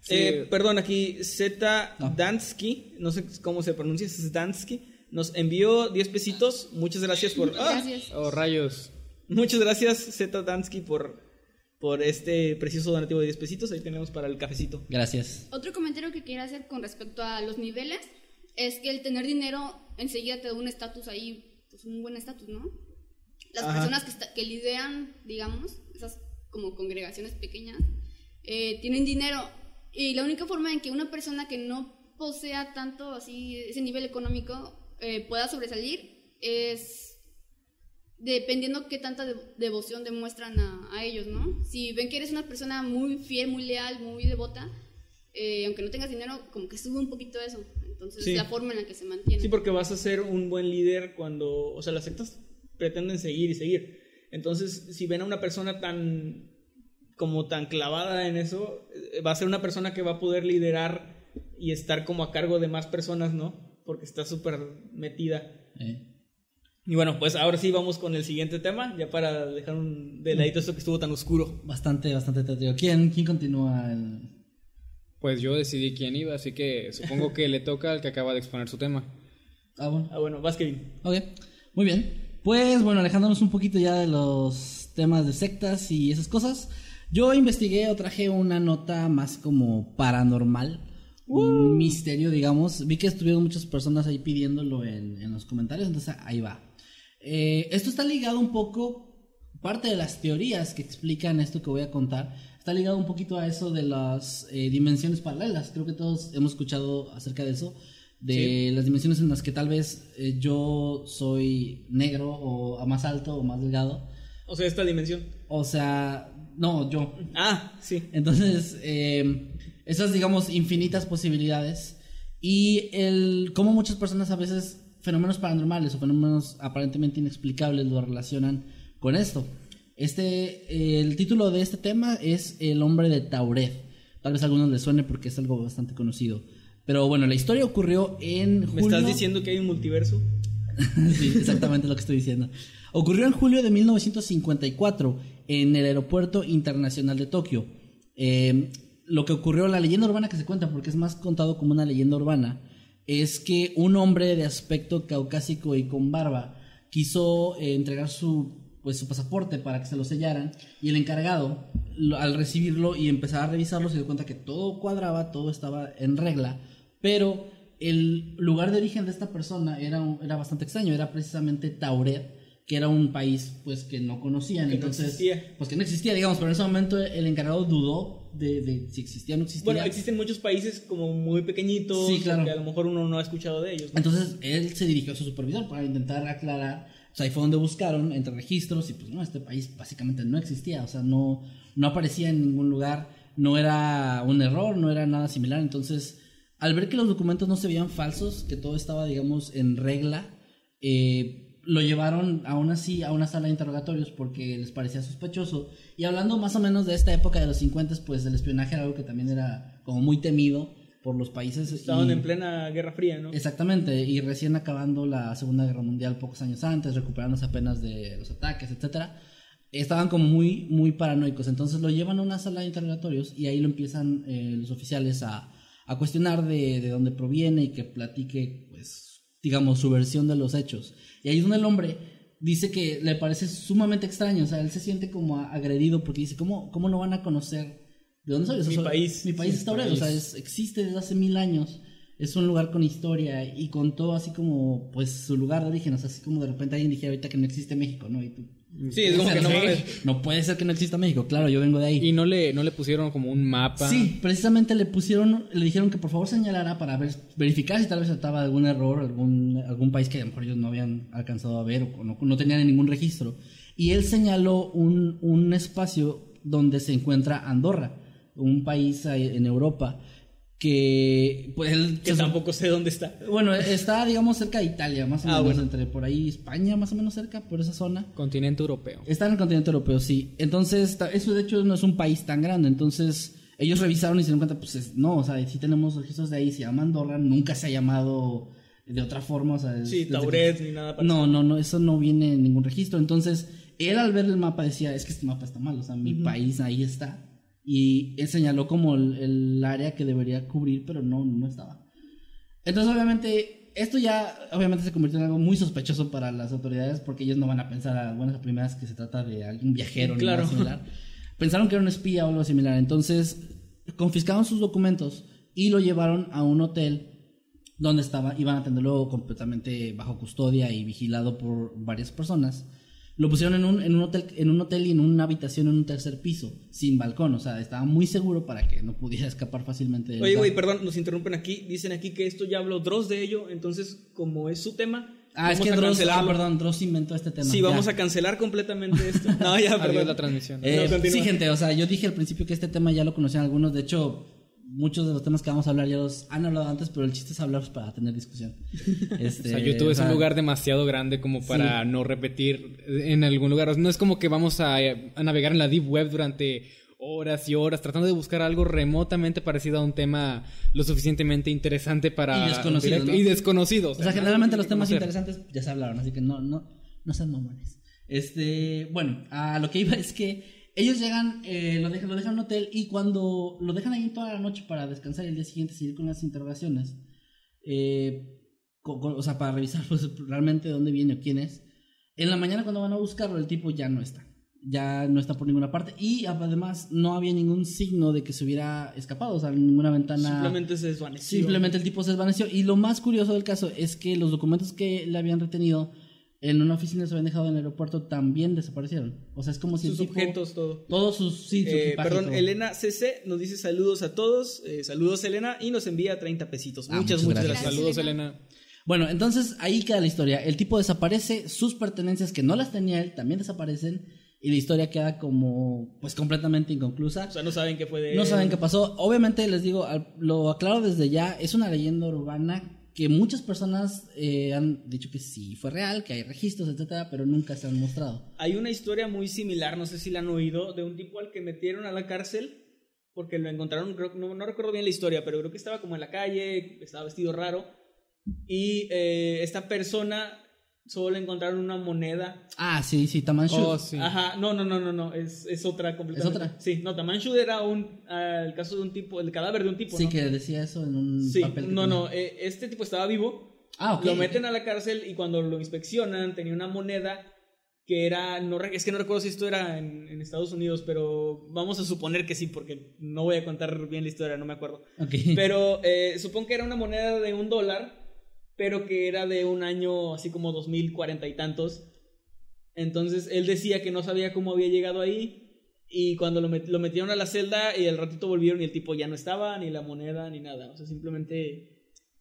Sí. Eh, perdón, aquí Z No. Dansky, no sé cómo se pronuncia, es Dansky, nos envió 10 pesitos. Muchas gracias por. ¡Ah! gracias Oh, rayos. Muchas gracias, Z Dansky, por, por este precioso donativo de 10 pesitos. Ahí tenemos para el cafecito. Gracias. Otro comentario que quería hacer con respecto a los niveles es que el tener dinero enseguida te da un estatus ahí, pues un buen estatus, ¿no? Las Ajá. personas que, esta- que digamos, esas como congregaciones pequeñas, eh, tienen dinero y la única forma en que una persona que no posea tanto así ese nivel económico eh, pueda sobresalir es dependiendo qué tanta de- devoción demuestran a, a ellos, ¿no? Si ven que eres una persona muy fiel, muy leal, muy devota, eh, aunque no tengas dinero, como que sube un poquito eso. Entonces, Sí. es la forma en la que se mantiene. Sí, porque vas a ser un buen líder cuando. O sea, las sectas pretenden seguir y seguir. Entonces, si ven a una persona tan. como tan clavada en eso, eh, va a ser una persona que va a poder liderar y estar como a cargo de más personas, ¿no? Porque está súper metida. Eh, Y bueno, pues ahora sí vamos con el siguiente tema, ya para dejar un de ladito esto que estuvo tan oscuro. bastante, bastante tétrico. ¿Quién, quién continúa? El... Pues yo decidí quién iba, así que supongo que le toca al que acaba de exponer su tema. Ah, bueno. Ah, bueno, vas Kevin. Ok, muy bien. Pues bueno, alejándonos un poquito ya de los temas de sectas y esas cosas, yo investigué o traje una nota más como paranormal, un misterio, digamos. Vi que estuvieron muchas personas ahí pidiéndolo en, en los comentarios, entonces ahí va. Eh, esto está ligado un poco, parte de las teorías que explican esto que voy a contar, está ligado un poquito a eso de las eh, dimensiones paralelas. Creo que todos hemos escuchado acerca de eso, de las dimensiones en las que tal vez eh, yo soy negro o a más alto o más delgado. O sea, esta dimensión. O sea, no, yo. Ah, sí. Entonces, eh, esas, digamos, infinitas posibilidades. Y el cómo muchas personas a veces fenómenos paranormales o fenómenos aparentemente inexplicables lo relacionan con esto. Este, el título de este tema es El hombre de Tauret. Tal vez a algunos les suene porque es algo bastante conocido. Pero bueno, la historia ocurrió en julio. ¿Me estás diciendo que hay un multiverso? sí, exactamente lo que estoy diciendo. Ocurrió en julio de 1954 en el Aeropuerto Internacional de Tokio. Eh, lo que ocurrió, la leyenda urbana que se cuenta, porque es más contado como una leyenda urbana, es que un hombre de aspecto caucásico y con barba quiso eh, entregar su pues su pasaporte para que se lo sellaran y el encargado al recibirlo y empezar a revisarlo se dio cuenta que todo cuadraba, todo estaba en regla, pero el lugar de origen de esta persona era, era bastante extraño, era precisamente Tauret, que era un país pues que no conocían, Que no entonces existía. pues que no existía, digamos, pero en ese momento el encargado dudó de, de si existía o no existía. Bueno, existen muchos países como muy pequeñitos Sí, claro. que a lo mejor uno no ha escuchado de ellos. ¿no? Entonces él se dirigió a su supervisor para intentar aclarar. O sea, ahí fue donde buscaron entre registros y pues no, este país básicamente no existía. O sea, no, no aparecía en ningún lugar. No era un error, no era nada similar. Entonces, al ver que los documentos no se veían falsos, que todo estaba, digamos, en regla, eh, lo llevaron aún así a una sala de interrogatorios porque les parecía sospechoso. Y hablando más o menos de esta época de los 50, pues el espionaje era algo que también era como muy temido por los países. Estaban y- en plena Guerra Fría, ¿no? Exactamente, y recién acabando la Segunda Guerra Mundial pocos años antes, recuperándose apenas de los ataques, etcétera, estaban como muy, muy paranoicos. Entonces lo llevan a una sala de interrogatorios y ahí lo empiezan eh, los oficiales a, a cuestionar de, de dónde proviene y que platique, pues, digamos, su versión de los hechos. Y ahí es donde el hombre dice que le parece sumamente extraño, o sea, él se siente como agredido porque dice, ¿cómo, cómo no van a conocer de dónde soy? O sea, Mi soy- país. Mi país Sí, es Tauret, o sea, es- existe desde hace mil años. Es un lugar con historia y contó así como, pues, su lugar de origen. O sea, así como de repente alguien dijera ahorita que no existe México, ¿no? Y tú, Sí, es como que no mames. no puede ser que no exista México. Claro, yo vengo de ahí. Y no le, no le pusieron como un mapa. Sí, precisamente le pusieron, le dijeron que por favor señalara para ver, verificar si tal vez de algún error, algún, algún país que a lo mejor ellos no habían alcanzado a ver o no, no tenían ningún registro. Y él señaló un, un espacio donde se encuentra Andorra, un país en Europa que pues él Que se- tampoco sé dónde está. bueno está digamos cerca de Italia más o Ah, menos bueno. entre por ahí España más o menos cerca por esa zona Continente europeo. Está en el continente europeo, sí. Entonces, eso de hecho no es un país tan grande. Entonces, ellos revisaron y se dieron cuenta, pues es- no, o sea, si tenemos registros de ahí, se llama Andorra, nunca se ha llamado de otra forma, o sea, es- Sí, Tauret que- ni nada parecido. No, no, no, eso no viene en ningún registro. Entonces, él al ver el mapa decía, es que este mapa está mal, o sea, mi país ahí está. Y él señaló como el, el área que debería cubrir, pero no, no estaba. Entonces, obviamente, esto ya obviamente se convirtió en algo muy sospechoso para las autoridades porque ellos no van a pensar a buenas a primeras que se trata de algún viajero ni Claro. nada similar. Pensaron que era un espía o algo similar. Entonces, confiscaron sus documentos y lo llevaron a un hotel donde estaba, iban a tenerlo completamente bajo custodia y vigilado por varias personas. Lo pusieron en un, en un hotel, en un hotel y en una habitación en un tercer piso, sin balcón, o sea, estaba muy seguro para que no pudiera escapar fácilmente del Oye, lugar. güey, perdón, nos interrumpen aquí. Dicen aquí que esto ya habló Dross de ello. Entonces, como es su tema. Ah, es que a Dross, ah, perdón, Dross inventó este tema. Sí, ya. vamos a cancelar completamente esto. No, ya, Adiós perdón. la transmisión. Eh, No, sí, gente, o sea, yo dije al principio que este tema ya lo conocían algunos, de hecho, muchos de los temas que vamos a hablar ya los han hablado antes, pero el chiste es hablar para tener discusión. Este, O sea, YouTube es un lugar demasiado grande como para no repetir en algún lugar. No es como que vamos a, a navegar en la deep web durante horas y horas tratando de buscar algo remotamente parecido a un tema lo suficientemente interesante para Y desconocido, directo- ¿no? y desconocido. O sea, generalmente los temas conocer. interesantes ya se hablaron, así que no, no, no sean mamones. Este, bueno, a lo que iba es que ellos llegan, eh, lo, dejan, lo dejan en un hotel y cuando lo dejan ahí toda la noche para descansar y el día siguiente seguir con las interrogaciones, eh, co- co- o sea, para revisar pues, realmente dónde viene o quién es, en la mañana cuando van a buscarlo el tipo ya no está. Ya no está por ninguna parte y además no había ningún signo de que se hubiera escapado, o sea, ninguna ventana. Simplemente se desvaneció. Simplemente el tipo se desvaneció. Y lo más curioso del caso es que los documentos que le habían retenido en una oficina se habían dejado en el aeropuerto también desaparecieron. O sea, es como si Sus el tipo- objetos, todo. Todos sus. Sí, su Eh, perdón, todo. Elena CC nos dice saludos a todos. eh, saludos, Elena. Y nos envía 30 pesitos. Ah, muchas, muchas gracias. gracias. Saludos, Elena. Bueno, entonces ahí queda la historia. El tipo desaparece, sus pertenencias que no las tenía él también desaparecen. Y la historia queda como, pues, completamente inconclusa. O sea, no saben qué fue de No él. saben qué pasó. Obviamente, les digo, lo aclaro desde ya, es una leyenda urbana que muchas personas eh, han dicho que sí fue real, que hay registros, etcétera, pero nunca se han mostrado. Hay una historia muy similar, no sé si la han oído, de un tipo al que metieron a la cárcel porque lo encontraron, creo, no, no recuerdo bien la historia, pero creo que estaba como en la calle, estaba vestido raro. Y eh, esta persona solo encontraron una moneda. Ah, sí, sí, Tamanshu. Oh, sí. Ajá, no, no, no, no, no, es, es otra completamente. otra? Sí, no, Tamanshud era un, ah, el caso de un tipo, el cadáver de un tipo. sí, ¿no? que decía eso en un Sí, papel. que no, tenía. no, eh, este tipo estaba vivo. Ah, ok. Lo meten a la cárcel y cuando lo inspeccionan tenía una moneda que era, no, es que no recuerdo si esto era en, en Estados Unidos, pero vamos a suponer que sí, porque no voy a contar bien la historia, no me acuerdo. Ok. Pero eh, supongo que era una moneda de un dólar, pero que era de un año así como 2040 y tantos. Entonces él decía que no sabía cómo había llegado ahí y cuando lo, met- lo metieron a la celda y al ratito volvieron y el tipo ya no estaba, ni la moneda, ni nada. O sea, simplemente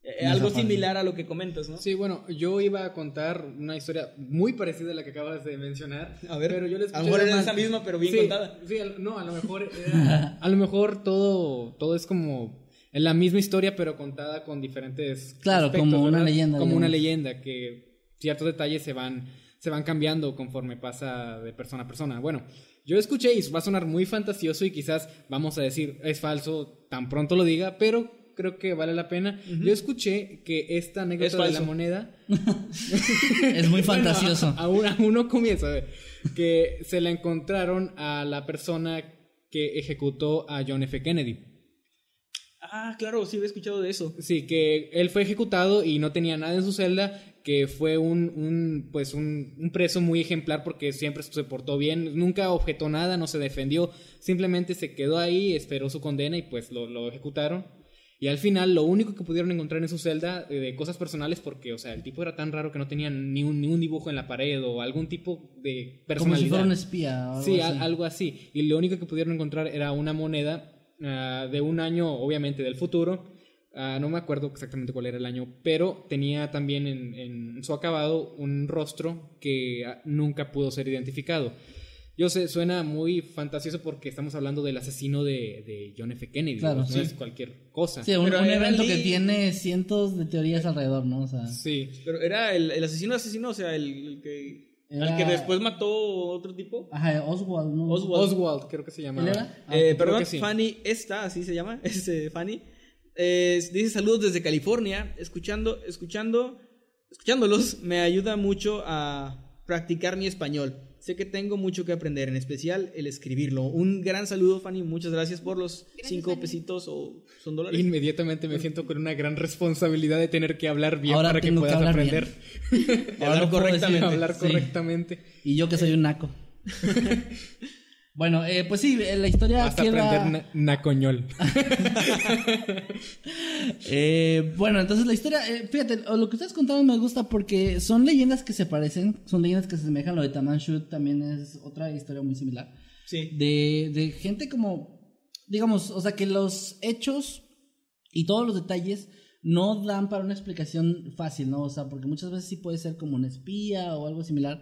eh, algo similar a lo que comentas, ¿no? Sí, bueno, yo iba a contar una historia muy parecida a la que acabas de mencionar. A ver, pero yo la a lo mejor era esa misma, pero bien sí, contada. Sí, no, a lo mejor era- a lo mejor todo, todo es como en la misma historia, pero contada con diferentes Claro, como una ¿verdad? leyenda, Como una leyenda que ciertos detalles se van se van cambiando conforme pasa de persona a persona. Bueno, yo escuché y va a sonar muy fantasioso y quizás vamos a decir es falso tan pronto lo diga, pero creo que vale la pena. Yo escuché que esta anécdota Es de la moneda Es muy fantasioso. bueno, a- aún, aún no comienza. a ver, Que se la encontraron a la persona que ejecutó a John F. Kennedy. Ah, claro, sí había escuchado de eso. Sí, que él fue ejecutado y no tenía nada en su celda, que fue un, un pues un, un preso muy ejemplar porque siempre se portó bien, nunca objetó nada, no se defendió, simplemente se quedó ahí, esperó su condena y pues lo, lo ejecutaron. Y al final lo único que pudieron encontrar en su celda eh, de cosas personales, porque, o sea, el tipo era tan raro que no tenía ni un, ni un dibujo en la pared o algún tipo de Como personalidad. si fuera un espía o algo Sí, así. al- algo así. Y lo único que pudieron encontrar era una moneda ah, de un año, obviamente, del futuro. Ah, no me acuerdo exactamente cuál era el año, pero tenía también en, en su acabado un rostro que ah, nunca pudo ser identificado. Yo sé, suena muy fantasioso porque estamos hablando del asesino de, de John F. Kennedy. Claro, no sí. es cualquier cosa. Sí, un, evento que tiene cientos de teorías alrededor, ¿no? O sea, Sí. Pero era el, el asesino asesino, o sea, el, el que, Era- el que después mató otro tipo. ajá, Oswald, ¿no? Oswald. Oswald, creo que se llama. Ah, Eh, perdón, sí. Fanny esta, así se llama, es eh, Fanny. Eh, dice saludos desde California, escuchando, escuchando, escuchándolos me ayuda mucho a practicar mi español. Sé que tengo mucho que aprender, en especial el escribirlo. Un gran saludo, Fanny, muchas gracias por los Gracias, cinco Fanny. pesitos o son dólares. Inmediatamente me siento con una gran responsabilidad de tener que hablar bien Ahora para que puedas hablar aprender. Hablar correctamente. hablar Sí. correctamente. Y yo que soy un naco. bueno, eh, pues sí, eh, la historia Hasta aprender na- nacoñol. Eh, bueno, entonces la historia, eh, fíjate, lo que ustedes contaron me gusta porque son leyendas que se parecen, son leyendas que se asemejan. Lo de Tamanshut también es otra historia muy similar. Sí. De, de gente como, digamos, o sea, que los hechos y todos los detalles no dan para una explicación fácil, ¿no? O sea, porque muchas veces sí puede ser como un espía o algo similar,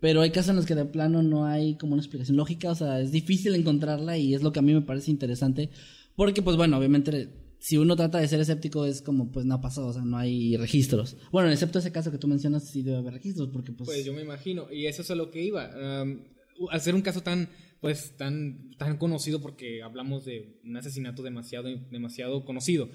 pero hay casos en los que de plano no hay como una explicación lógica, o sea, es difícil encontrarla y es lo que a mí me parece interesante, porque pues bueno, obviamente si uno trata de ser escéptico es como pues no ha pasado, o sea, no hay registros. Bueno, excepto ese caso que tú mencionas sí debe haber registros, porque pues... Pues yo me imagino, y eso es a lo que iba. Um, al ser un caso tan, pues, tan, tan conocido, porque hablamos de un asesinato demasiado, demasiado conocido,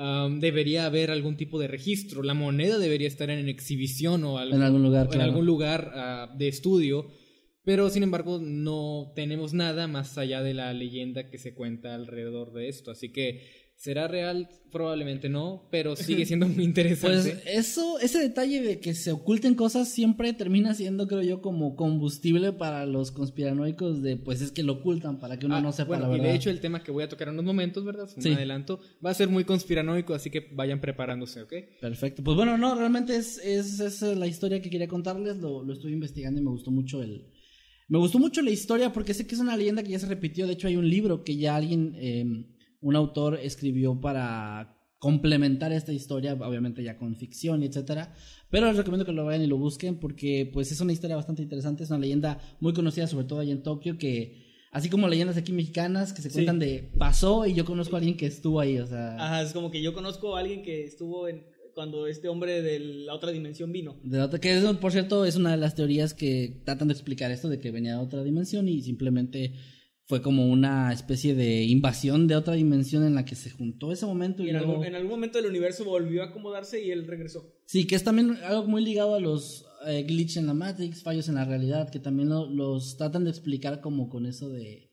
um, debería haber algún tipo de registro. La moneda debería estar en exhibición o En algún lugar, en algún lugar ah, de estudio. Pero sin embargo, no tenemos nada más allá de la leyenda que se cuenta alrededor de esto. Así que ¿Será real? Probablemente no, pero sigue siendo muy interesante. Pues eso, ese detalle de que se oculten cosas siempre termina siendo, creo yo, como combustible para los conspiranoicos de, pues es que lo ocultan para que uno Ah, no sepa bueno, la y verdad. de hecho el tema que voy a tocar en unos momentos, ¿verdad? Un Sí. adelanto, va a ser muy conspiranoico, así que vayan preparándose, ¿ok? Perfecto. Pues bueno, no, realmente es, es, es la historia que quería contarles. Lo, lo estuve investigando y me gustó mucho el. Me gustó mucho la historia porque sé que es una leyenda que ya se repitió. De hecho, hay un libro que ya alguien, eh, un autor, escribió para complementar esta historia, obviamente ya con ficción y etcétera. Pero les recomiendo que lo vayan y lo busquen porque pues es una historia bastante interesante. Es una leyenda muy conocida, sobre todo allá en Tokio, que así como leyendas aquí mexicanas que se Sí. cuentan de pasó y yo conozco a alguien que estuvo ahí, o sea. Ajá, es como que yo conozco a alguien que estuvo en cuando este hombre de la otra dimensión vino. De la otra- que es, por cierto, es una de las teorías que tratan de explicar esto de que venía de otra dimensión y simplemente fue como una especie de invasión de otra dimensión en la que se juntó ese momento y, Y en luego- algún, en algún momento del universo volvió a acomodarse y él regresó. Sí, que es también algo muy ligado a los eh, glitch en la Matrix, fallos en la realidad, que también lo- los tratan de explicar como con eso de,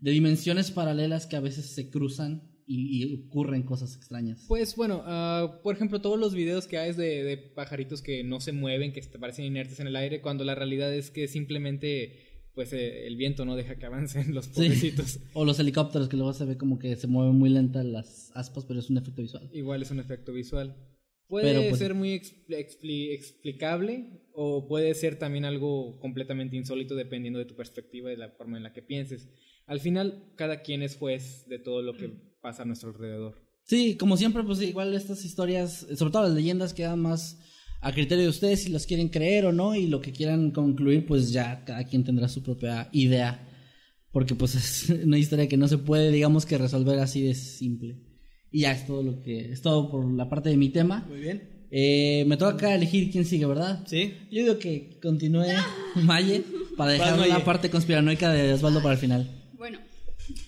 de dimensiones paralelas que a veces se cruzan y, y ocurren cosas extrañas. Pues bueno, ah, por ejemplo, todos los videos que hay de, de pajaritos que no se mueven, que te parecen inertes en el aire, cuando la realidad es que simplemente pues eh, el viento no deja que avancen los Sí. pobrecitos. O los helicópteros que luego se ve como que se mueven muy lentas las aspas, pero es un efecto visual. Igual es un efecto visual. Puede Pero, pues, ser muy expli- explicable o puede ser también algo completamente insólito dependiendo de tu perspectiva y de la forma en la que pienses. Al final, cada quien es juez de todo lo que pasa a nuestro alrededor. Sí, como siempre, pues igual estas historias, sobre todo las leyendas, quedan más a criterio de ustedes si las quieren creer o no y lo que quieran concluir, pues ya cada quien tendrá su propia idea. Porque pues es una historia que no se puede, digamos que resolver así de simple. Y ya es todo lo que, es todo por la parte de mi tema. Muy bien. Eh, me toca acá elegir quién sigue, ¿verdad? Sí. Yo digo que continúe Maye para dejar Vas, la parte conspiranoica de Osvaldo para el final. Bueno,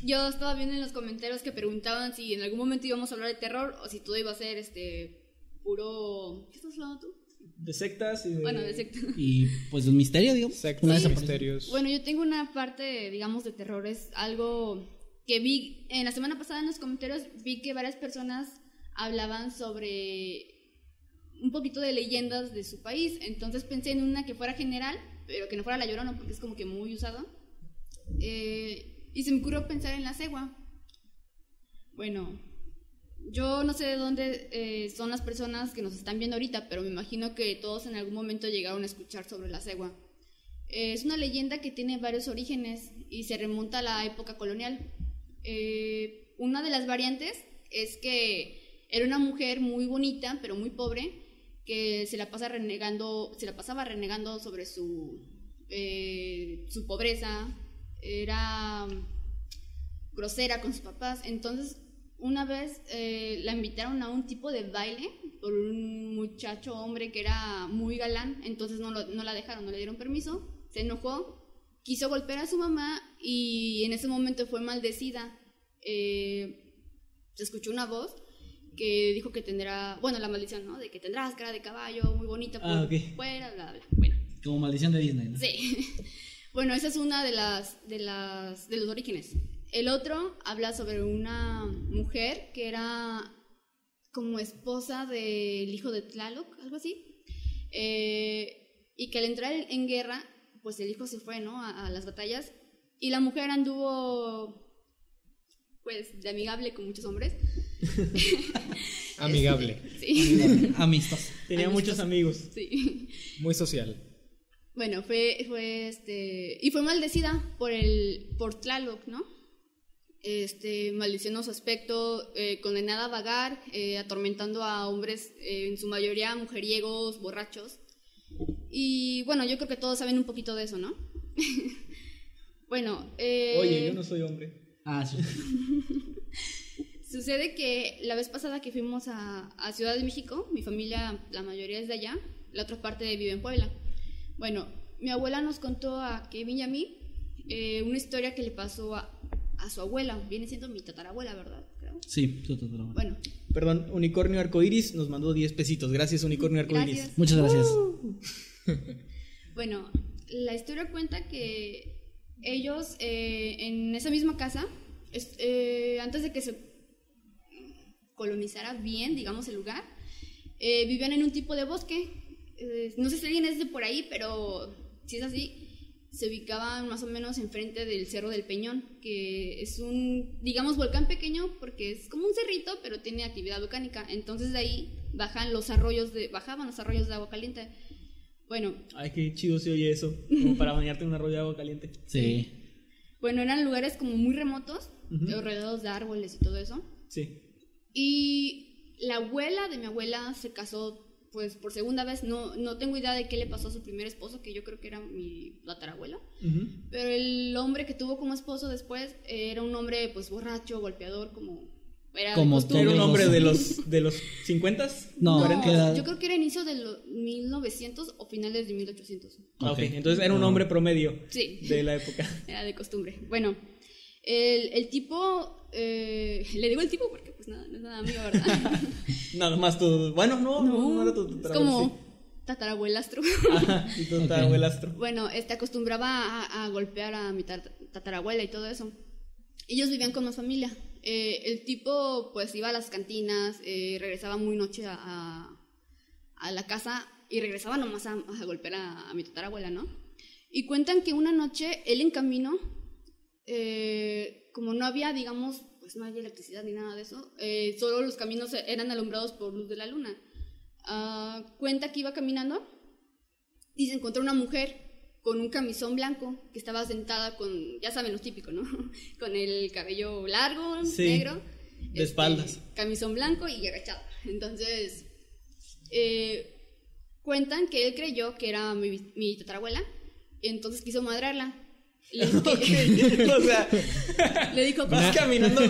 yo estaba viendo en los comentarios que preguntaban si en algún momento íbamos a hablar de terror o si todo iba a ser este puro. ¿Qué estás hablando tú? De sectas y de... Bueno, de secta. Y pues un misterio, digamos. Sectas, desaparición. misterios. Bueno, yo tengo una parte, digamos, de terror. Es algo que vi en la semana pasada en los comentarios. Vi que varias personas hablaban sobre un poquito de leyendas de su país. Entonces pensé en una que fuera general, pero que no fuera la llorona porque es como que muy usada. Eh, y se me ocurrió pensar en la cegua. Bueno, yo no sé de dónde eh, son las personas que nos están viendo ahorita, pero me imagino que todos en algún momento llegaron a escuchar sobre la cegua. Eh, es una leyenda que tiene varios orígenes y se remonta a la época colonial. Eh, una de las variantes es que era una mujer muy bonita, pero muy pobre, que se la pasa renegando, se la pasaba renegando sobre su su pobreza, era grosera con sus papás. Entonces, una vez eh, la invitaron a un tipo de baile por un muchacho hombre que era muy galán, entonces no, lo- no la dejaron, no le dieron permiso, se enojó, quiso golpear a su mamá y en ese momento fue maldecida. Eh, se escuchó una voz que dijo que tendrá, bueno, la maldición, ¿no? De que tendrás cara de caballo, muy bonita por Ah, fuera, bla, bla. Bueno, Como maldición de Disney, ¿no? Sí. Bueno, esa es una de las de las de los orígenes. El otro habla sobre una mujer que era como esposa del hijo de Tlaloc, algo así, Eh, y que al entrar en guerra, pues el hijo se fue, ¿no? A, a las batallas y la mujer anduvo, pues, de amigable con muchos hombres. Amigable, Sí, Amistos. Tenía muchos amigos. sí. muy social. Bueno, fue, fue este. Y fue maldecida por el. por Tlaloc, ¿no? Este, maldicionó su aspecto, eh, condenada a vagar, eh, atormentando a hombres, eh, en su mayoría mujeriegos, borrachos. Y bueno, yo creo que todos saben un poquito de eso, ¿no? bueno, eh, Oye, yo no soy hombre. Ah, sí. Sucede que la vez pasada que fuimos a, a Ciudad de México, mi familia, la mayoría es de allá, la otra parte vive en Puebla. Bueno, mi abuela nos contó a Kevin y a mí eh, una historia que le pasó a, a su abuela. Viene siendo mi tatarabuela, ¿verdad? Creo. Sí, tú, tú. Bueno, Perdón, Unicornio Arcoiris nos mandó 10 pesitos. Gracias, Unicornio Arcoiris. gracias. Muchas gracias. Bueno, la historia cuenta que ellos eh, en esa misma casa, eh, antes de que se colonizara bien, digamos, el lugar. Eh, vivían en un tipo de bosque. Eh, no sé si alguien es de por ahí, pero si es así, se ubicaban más o menos enfrente del Cerro del Peñón, que es un, digamos, volcán pequeño porque es como un cerrito, pero tiene actividad volcánica. Entonces de ahí bajan los arroyos de, bajaban los arroyos de agua caliente. Bueno, Ay, qué chido se oye eso. Como para bañarte en un arroyo de agua caliente. Sí. bueno, eran lugares como muy remotos, rodeados de árboles y todo eso. Sí. Y la abuela de mi abuela se casó pues por segunda vez. No, no tengo idea de qué le pasó a su primer esposo, que yo creo que era mi tatarabuelo. Pero el hombre que tuvo como esposo después era un hombre pues borracho, golpeador, como era de Como costumbre. Era un hombre de los, de los 50 No, yo creo que era inicio de los 1900 o finales de 1800. Ah, ok. Ok. Entonces era un hombre promedio Sí. de la época. Era de costumbre. Bueno, el, el tipo, eh, le digo el tipo porque pues nada, no es nada mío, ¿verdad? Nada más tu. Bueno, no, no, no era tu es tatarabuelo, como tatarabuelastro. sí. Y tu tatarabuelastro. bueno, este acostumbraba a, a golpear a mi tat- tatarabuela y todo eso. Ellos vivían con más familia. Eh, el tipo pues iba a las cantinas, eh, regresaba muy noche a, a, a la casa y regresaba nomás a, a golpear a, a mi tatarabuela, ¿no? Y cuentan que una noche él en camino, eh, como no había, digamos, pues no había electricidad ni nada de eso, eh, solo los caminos eran alumbrados por luz de la luna. Ah, cuenta que iba caminando y se encontró una mujer con un camisón blanco que estaba sentada con, ya saben, lo típico, ¿no? con el cabello largo, Sí, negro. de espaldas. Camisón blanco y agachado. Entonces, eh, cuentan que él creyó que era mi, mi tatarabuela y entonces quiso madrarla. Le, o sea, le dijo, vas caminando.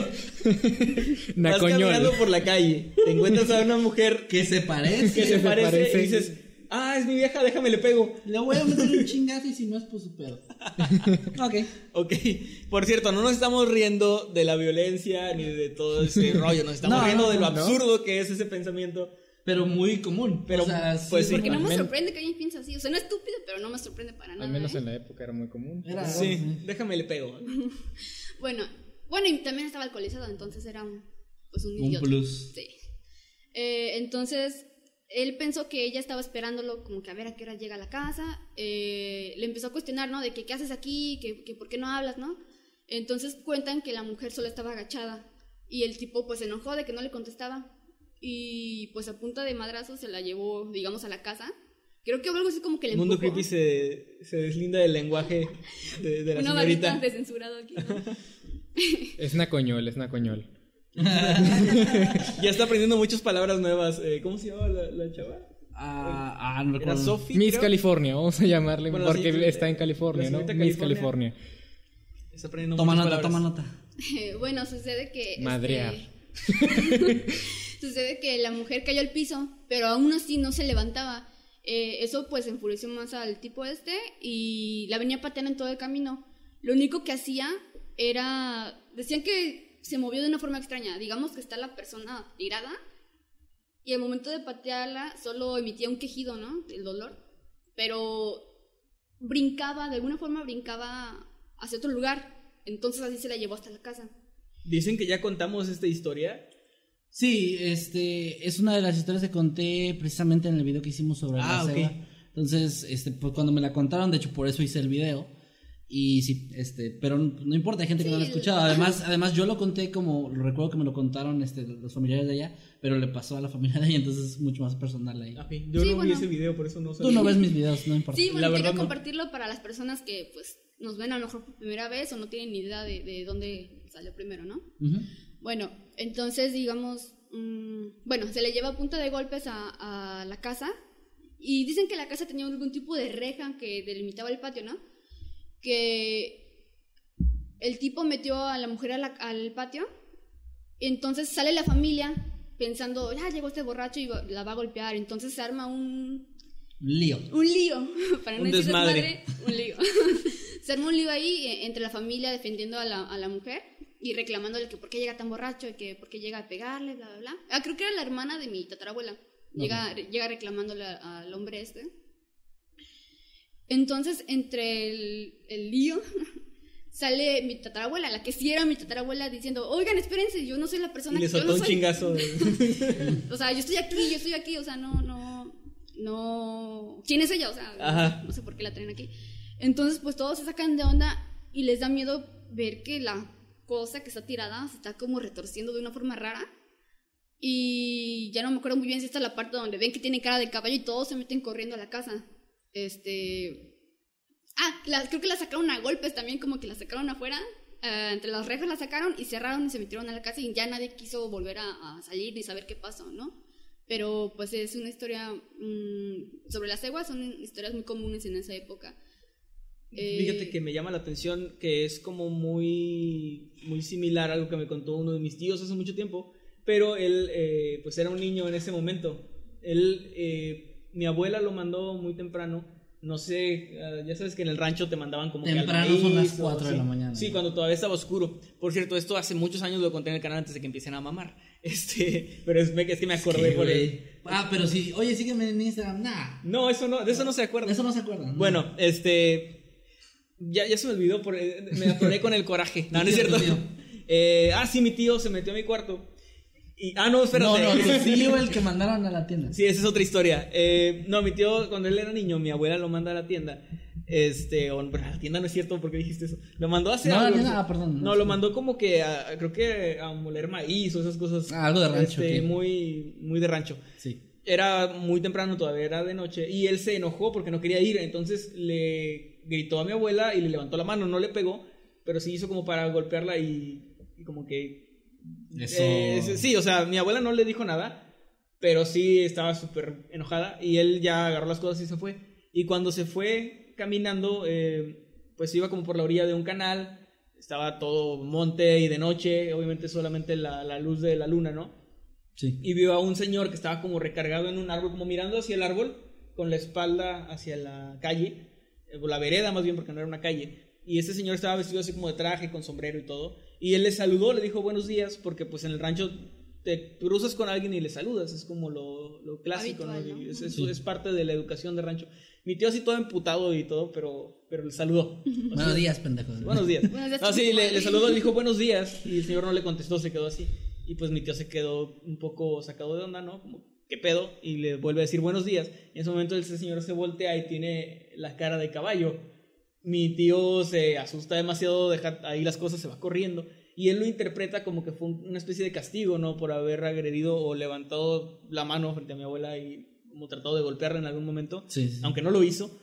vas caminando por la calle. Te encuentras a una mujer Que se que parece. se parece, parece. y dices, ah, es mi vieja, déjame le pego. Le voy a meter un chingazo y si no es por su pedo. ok. Ok, por cierto, no nos estamos riendo de la violencia ni de todo ese rollo, nos estamos No, riendo de lo no. absurdo que es ese pensamiento. Pero muy común. Pero, o sea, pues, sí. porque no me menos- sorprende que alguien piense así. O sea, no es estúpido, pero no me sorprende para nada. Al menos ¿eh? en la época era muy común. Era- Sí, sí. déjame le pego. Bueno, bueno, y también estaba alcoholizado, entonces era un, pues un Un idiota. plus. Sí. Eh, entonces, él pensó que ella estaba esperándolo como que a ver a qué hora llega a la casa. Eh, le empezó a cuestionar, ¿no? De que qué haces aquí, que, que por qué no hablas, ¿no? Entonces cuentan que la mujer solo estaba agachada y el tipo pues se enojó de que no le contestaba y pues a punta de madrazo se la llevó, digamos, a la casa. Creo que algo así como que le El mundo empujó. creepy se, se deslinda del lenguaje de, de la Una señorita. de censurado aquí. ¿no? Es Nacoñol, es Nacoñol. Ya está aprendiendo muchas palabras nuevas. Eh, ¿Cómo se llama la, la chava? Ah, ah, no Era recuerdo. Sophie. Miss creo. California, vamos a llamarle, Bueno, porque está en California, ¿no? Miss California. Está aprendiendo Toma nota, palabras. toma nota. Eh, bueno, sucede que... este, Madrear. Sucede que la mujer cayó al piso, pero aún así no se levantaba. Eh, eso pues enfureció más al tipo este y la venía pateando en todo el camino. Lo único que hacía era... Decían que se movió de una forma extraña. Digamos que está la persona tirada y al momento de patearla solo emitía un quejido, ¿no? El dolor. Pero brincaba, de alguna forma brincaba hacia otro lugar. Entonces así se la llevó hasta la casa. Dicen que ya contamos esta historia. Sí, este es una de las historias que conté precisamente en el video que hicimos sobre Ah, la ok. ceba. Entonces, este, pues cuando me la contaron, de hecho por eso hice el video. Y sí, este, pero no importa, hay gente que no lo ha escuchado. Además, además yo lo conté como, recuerdo que me lo contaron este, los familiares de ella, pero le pasó a la familia de ella, entonces es mucho más personal ahí. Yo Sí, no vi ese video, por eso no sé. Tú no ves mis videos, no importa. Sí, La bueno, quería no. compartirlo para las personas que pues nos ven a lo mejor por primera vez o no tienen ni idea de, de dónde salió primero, ¿no? Ujú. Bueno, entonces digamos, mm, bueno, se le lleva a punta de golpes a, a la casa y dicen que la casa tenía algún tipo de reja que delimitaba el patio, ¿no? Que el tipo metió a la mujer al patio, entonces sale la familia pensando, ya llegó este borracho y la va a golpear, entonces se arma un, Lío. un lío, para no Un decir desmadre. desmadre, un lío. Se armó un lío ahí eh, entre la familia defendiendo a la, a la mujer y reclamándole que por qué llega tan borracho y que por qué llega a pegarle, bla, bla, bla. Ah, creo que era la hermana de mi tatarabuela. Llega, llega reclamándole al hombre este. Entonces, entre el, el lío, sale mi tatarabuela, la que sí era mi tatarabuela, diciendo, oigan, espérense, yo no soy la persona Y que yo no un soy". chingazo. de- O sea, yo estoy aquí, yo estoy aquí, o sea, no, no, no. ¿Quién es ella? O sea, Ajá. no sé por qué la traen aquí. Entonces, pues todos se sacan de onda y les da miedo ver que la cosa que está tirada se está como retorciendo de una forma rara. Y ya no me acuerdo muy bien si esta es la parte donde ven que tiene cara de caballo y todos se meten corriendo a la casa. Este. Ah, la- creo que la sacaron a golpes también, como que la sacaron afuera. eh, entre las rejas la sacaron y cerraron y se metieron a la casa y ya nadie quiso volver a, a salir ni saber qué pasó, ¿no? Pero pues es una historia mm, sobre las ceguas, son historias muy comunes en esa época. Eh, Fíjate que me llama la atención que es como muy, muy similar a algo que me contó uno de mis tíos hace mucho tiempo, pero él eh, pues era un niño en ese momento. Él, eh, mi abuela lo mandó muy temprano. No sé, ah, ya sabes que en el rancho te mandaban como que al Temprano son las maíz o 4 de la mañana. Sí, cuando todavía estaba oscuro. Por cierto, esto hace muchos años lo conté en el canal antes de que empiecen a mamar. Este, pero es, es que me acordé por él. Ah, pero sí, oye, sígueme en Instagram. Nah. No, eso no, de eso no se acuerda. De eso no se acuerdan. ¿no? Bueno, este. Ya, ya se me olvidó, por, eh, me atoré con el coraje. No, no es cierto. Eh, ah, sí, mi tío se metió a mi cuarto. Y, ah, no, espérate. No, no, tu tío el que mandaron a la tienda. Sí, esa es otra historia. Eh, no, mi tío, cuando él era niño, mi abuela lo manda a la tienda. Este, o, pero la tienda no es cierto porque dijiste eso. Lo mandó a hacer No, algo. tienda, ah, perdón. No, lo mandó como que a, creo que a moler maíz o esas cosas. Ah, algo de rancho, Este, muy, muy de rancho Sí. era muy temprano todavía, era de noche, y él se enojó porque no quería ir, entonces le gritó a mi abuela y le levantó la mano, no le pegó, pero sí hizo como para golpearla y, y como que... Eso. Eh, sí, o sea, mi abuela no le dijo nada, pero sí estaba súper enojada y él ya agarró las cosas y se fue. Y cuando se fue caminando, eh, pues iba como por la orilla de un canal, estaba todo monte y de noche, obviamente solamente la, la luz de la luna, ¿no? Sí. y vio a un señor que estaba como recargado en un árbol, como mirando hacia el árbol, con la espalda hacia la calle, eh, o la vereda más bien, porque no era una calle. Y ese señor estaba vestido así como de traje, con sombrero y todo. Y él le saludó, le dijo buenos días, porque pues en el rancho te cruzas con alguien y le saludas, es como lo, lo clásico, ¿no? Habitual, ¿no? Es, es- Sí. es parte de la educación de rancho. Mi tío así todo emputado y todo, pero, pero le saludó. Buenos días, pendejos. Buenos días. Buenos días, No, sí, le, le saludó, le dijo buenos días y el señor no le contestó, se quedó así. Y pues mi tío se quedó un poco sacado de onda, ¿no? Como, ¿qué pedo? Y le vuelve a decir buenos días. Y en ese momento ese señor se voltea y tiene la cara de caballo. Mi tío se asusta demasiado, deja ahí las cosas, se va corriendo. Y él lo interpreta como que fue un- una especie de castigo, ¿no? Por haber agredido o levantado la mano frente a mi abuela y como tratado de golpearla en algún momento Sí, sí. aunque no lo hizo.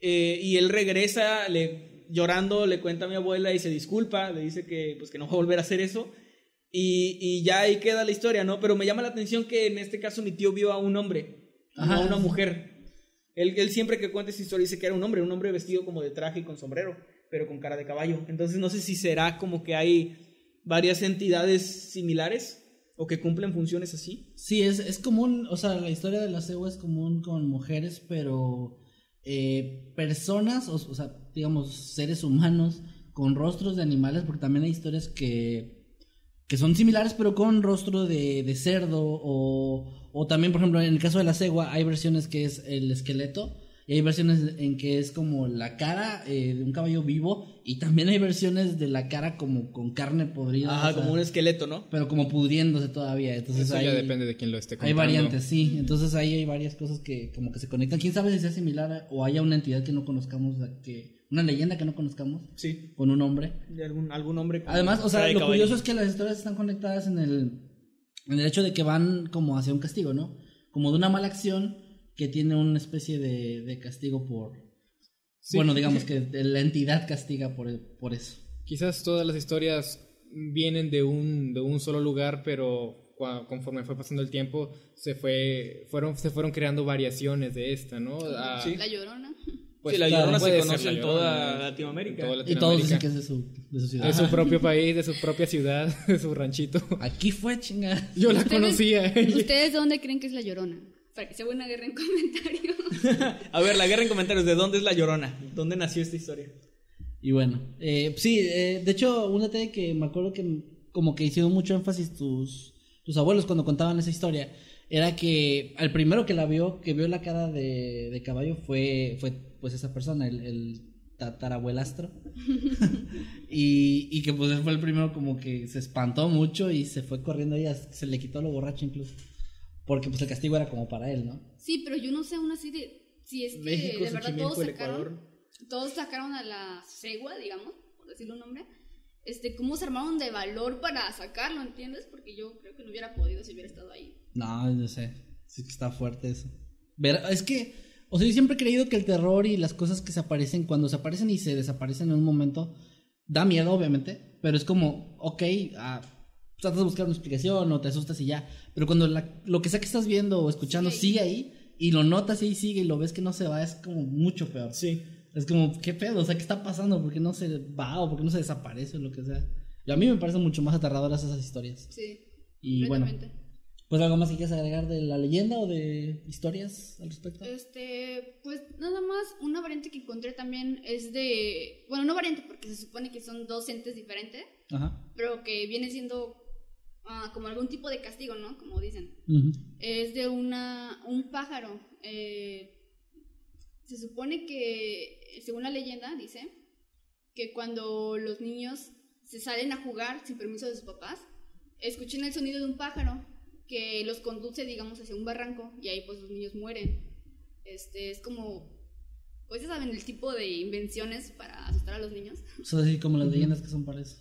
Eh, y él regresa le, llorando, le cuenta a mi abuela y se disculpa, le dice que, pues, que no va a volver a hacer eso. Y, y ya ahí queda la historia, ¿no? Pero me llama la atención que en este caso mi tío vio a un hombre, no a una mujer. Él, él siempre que cuenta esa historia dice que era un hombre, un hombre vestido como de traje y con sombrero, pero con cara de caballo. Entonces no sé si será como que hay varias entidades similares o que cumplen funciones así. Sí, es, es común, o sea, la historia de la cegua es común con mujeres, pero eh, personas, o, o sea, digamos, seres humanos con rostros de animales, porque también hay historias que, que son similares, pero con rostro de, de cerdo, o, o también, por ejemplo, en el caso de la cegua, hay versiones que es el esqueleto. Y hay versiones en que es como la cara eh, de un caballo vivo. Y también hay versiones de la cara como con carne podrida. Ajá, o sea, como un esqueleto, ¿no? Pero como pudriéndose todavía. Entonces Eso hay, ya depende de quién lo esté hay contando. variantes, sí. Entonces ahí hay varias cosas que como que se conectan. ¿Quién sabe si sea similar a- o haya una entidad que no conozcamos, que una leyenda que no conozcamos Sí. con un hombre? De algún, algún hombre. Además, o sea, lo caballo. curioso es que las historias están conectadas en el, en el hecho de que van como hacia un castigo, ¿no? Como de una mala acción que tiene una especie de, de castigo por... Sí. Bueno, digamos que la entidad castiga por, por eso. Quizás todas las historias vienen de un, de un solo lugar, pero conforme fue pasando el tiempo, se, fue, fueron, se fueron creando variaciones de esta, ¿no? Ah, Sí. La llorona. pues, sí, la claro, llorona se conoce en toda Latinoamérica. en toda Y todos dicen que es de su, de su ciudad. De su propio país, de su propia ciudad, de su ranchito. Aquí fue chinga. Yo la ¿Ustedes- conocía. ¿Ustedes dónde creen que es la llorona? Para que sea buena guerra en comentarios. A ver, la guerra en comentarios, ¿de dónde es la llorona? ¿Dónde nació esta historia? Y bueno, eh, sí, eh, de hecho, un detalle que me acuerdo que como que hicieron mucho énfasis tus, tus abuelos cuando contaban esa historia, era que al primero que la vio, que vio la cara de, de caballo, fue, fue pues esa persona, el, el, tatarabuelastro. y, y que pues él fue el primero como que se espantó mucho y se fue corriendo ahí, hasta que se le quitó lo borracho incluso. Porque pues el castigo era como para él, ¿no? Sí, pero yo no sé aún así de si es que México, de verdad todos sacaron, todos sacaron a la cegua, digamos, por decirle un nombre. Este, cómo se armaron de valor para sacarlo, ¿entiendes? Porque yo creo que no hubiera podido si hubiera estado ahí. No, no sé. Sí que está fuerte eso. Ver, es que, o sea, yo siempre he creído que el terror y las cosas que se aparecen, cuando se aparecen y se desaparecen en un momento, da miedo, obviamente, pero es como, ok, ah, tratas de buscar una explicación o te asustas y ya. Pero cuando la- lo que sea que estás viendo o escuchando Sigue sigue ahí y lo notas y ahí sigue y lo ves que no se va, es como mucho peor. Sí. Es como, ¿qué pedo? O sea, ¿qué está pasando? ¿Por qué no se va o por qué no se desaparece o lo que sea? Y a mí me parecen mucho más aterradoras esas historias. Sí. Y bueno, pues algo más que quieras agregar de la leyenda o de historias al respecto. Este, pues nada más, una variante que encontré también es de, bueno, no variante porque se supone que son dos entes diferentes, Ajá. pero que viene siendo ah, como algún tipo de castigo, ¿no? Como dicen. Ujú. Es de una, un pájaro. eh, se supone que, según la leyenda, dice que cuando los niños se salen a jugar sin permiso de sus papás, escuchan el sonido de un pájaro que los conduce, digamos, hacia un barranco y ahí pues los niños mueren. Este, es como, pues ya saben, el tipo de invenciones para asustar a los niños. Son así como las leyendas que son para eso.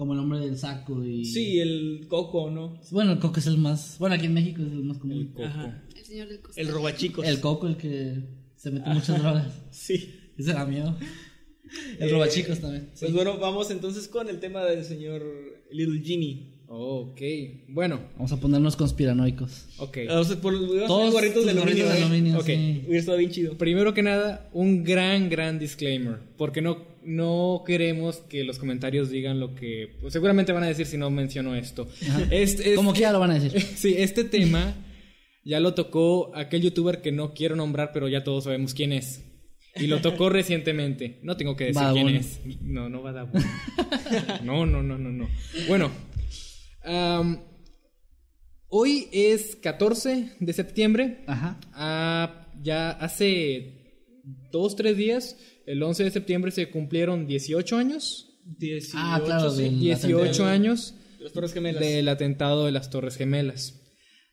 Como el hombre del saco y... Sí, el coco, ¿no? Bueno, el coco es el más... Bueno, aquí en México es el más común. El coco. Ajá. El señor del costal. El robachicos. El coco, el que se mete muchas drogas. Sí. Ese da miedo. El Eh, robachicos también. Pues bueno, vamos entonces con el tema del señor Little Genie. Ok, bueno, Vamos a ponernos conspiranoicos. ok. O sea, por los Todos gorritos de aluminio. de ¿eh? aluminio, Ok, sí. hubiera estado bien chido. Primero que nada, un gran, gran disclaimer, porque no, no queremos que los comentarios digan lo que pues, seguramente van a decir si no menciono esto. Este- este- Como que ya lo van a decir. Sí, este tema ya lo tocó aquel youtuber que no quiero nombrar, pero ya todos sabemos quién es. Y lo tocó recientemente. No tengo que decir quién es. No, no va No, no, no, no, no. Bueno, hoy es 14 de septiembre. Ajá. Ah, ya hace dos, tres días, el 11 de septiembre se cumplieron 18 años. 18, Ah, claro, sí. del- 18 atentado. años Las Torres Gemelas. del atentado de las Torres Gemelas.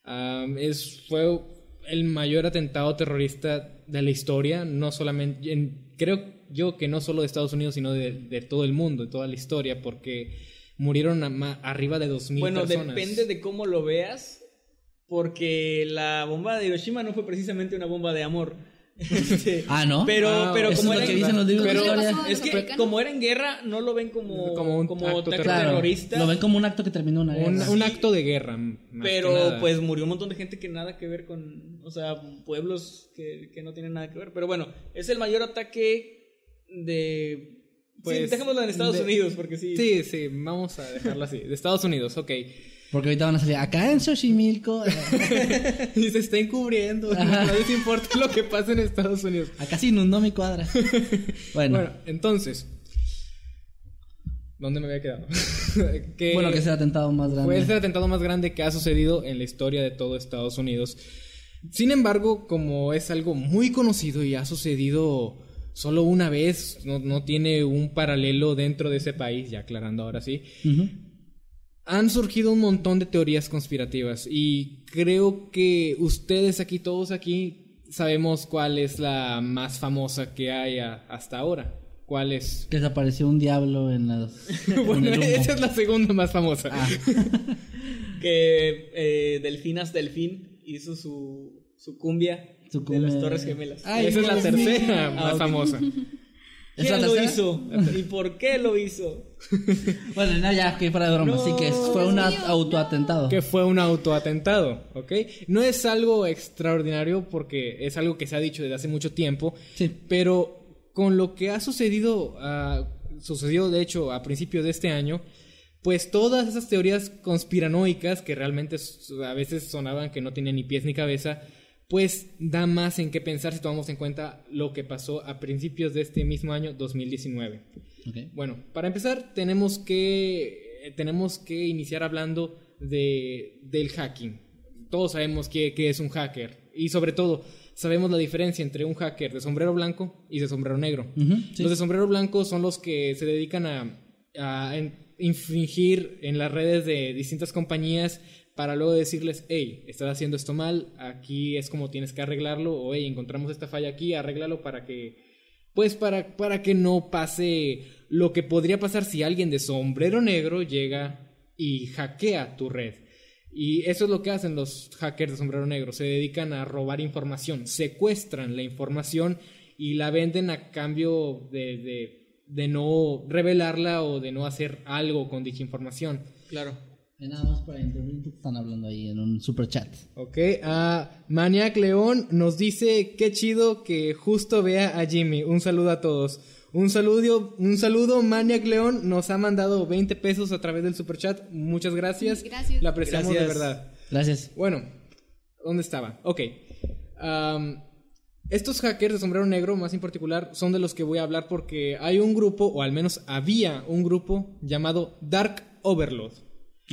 Am, es, fue el mayor atentado terrorista de la historia, no solamente, en- creo yo que no solo de Estados Unidos, sino de, de todo el mundo, de toda la historia, porque murieron a ma- arriba de 2.000 Bueno, personas. depende de cómo lo veas. Porque la bomba de Hiroshima no fue precisamente una bomba de amor. Este, Ah, ¿no? Pero, Ah, pero como es lo era que dicen los libros pero de historia. pasó a es que como era en guerra, no lo ven como, Como un como acto Claro, terrorista. lo ven como un acto que terminó una guerra. Un, Sí. un acto de guerra. Pero pues murió un montón de gente que nada que ver con, o sea, pueblos que, que no tienen nada que ver. Pero bueno, es el mayor ataque de... Pues Pues, dejémoslo en Estados de- Unidos porque sí. Sí, sí, vamos a dejarlo así. De Estados Unidos, ok. Porque ahorita van a salir acá en Xochimilco. eh, Y se está encubriendo. No les importa lo que pasa en Estados Unidos. acá se inundó mi cuadra. Bueno, Bueno, entonces. ¿Dónde me había quedado? que bueno, que es el atentado más grande. fue el atentado más grande que ha sucedido en la historia de todo Estados Unidos. Sin embargo, como es algo muy conocido y ha sucedido solo una vez, no, no tiene un paralelo dentro de ese país, ya aclarando ahora sí, Ujú. Han surgido un montón de teorías conspirativas y creo que ustedes aquí, todos aquí, sabemos cuál es la más famosa que hay a- hasta ahora. ¿Cuál es? Que desapareció un diablo en las. en Bueno, esa es la segunda más famosa. Ah, Que eh, Delfín hasta Delfín hizo su, su cumbia Su de las Torres Gemelas. Ay, esa es la tercera más Ah, famosa. ¿Es ¿Quién la lo hizo? ¿Y por qué lo hizo? bueno, no, ya, que fuera de broma. No, Así que fue un autoatentado. Que fue un autoatentado, ¿ok? No es algo extraordinario porque es algo que se ha dicho desde hace mucho tiempo, Sí. pero con lo que ha sucedido, ah, sucedió de hecho a principios de este año, pues todas esas teorías conspiranoicas que realmente a veces sonaban que no tenían ni pies ni cabeza, pues da más en qué pensar si tomamos en cuenta lo que pasó a principios de este mismo año 2019. Ok. Bueno, para empezar tenemos que eh, tenemos que iniciar hablando de del hacking. Todos sabemos qué, qué es un hacker Y sobre todo, sabemos la diferencia entre un hacker de sombrero blanco y de sombrero negro. Sí. Los de sombrero blanco son los que se dedican a, a infringir en las redes de distintas compañías para luego decirles, hey, estás haciendo esto mal, aquí es como tienes que arreglarlo, o hey, encontramos esta falla aquí, arréglalo para que, pues para, para que no pase lo que podría pasar si alguien de sombrero negro llega y hackea tu red. Y eso es lo que hacen los hackers de sombrero negro. Se dedican a robar información, secuestran la información y la venden a cambio de, de, de no revelarla o de no hacer algo con dicha información. Claro. Nada más para porque están hablando ahí en un super chat. Ok, ah, Maniac León nos dice qué chido que justo vea a Jimmy. Un saludo a todos. Un saludo, un saludo, Maniac León nos ha mandado 20 pesos a través del super chat. Muchas gracias. Gracias. La apreciamos Gracias. de verdad. Gracias. Bueno, ¿dónde estaba? Ok. Estos hackers de sombrero negro, más en particular, son de los que voy a hablar porque hay un grupo, o al menos había un grupo llamado Dark Overlord.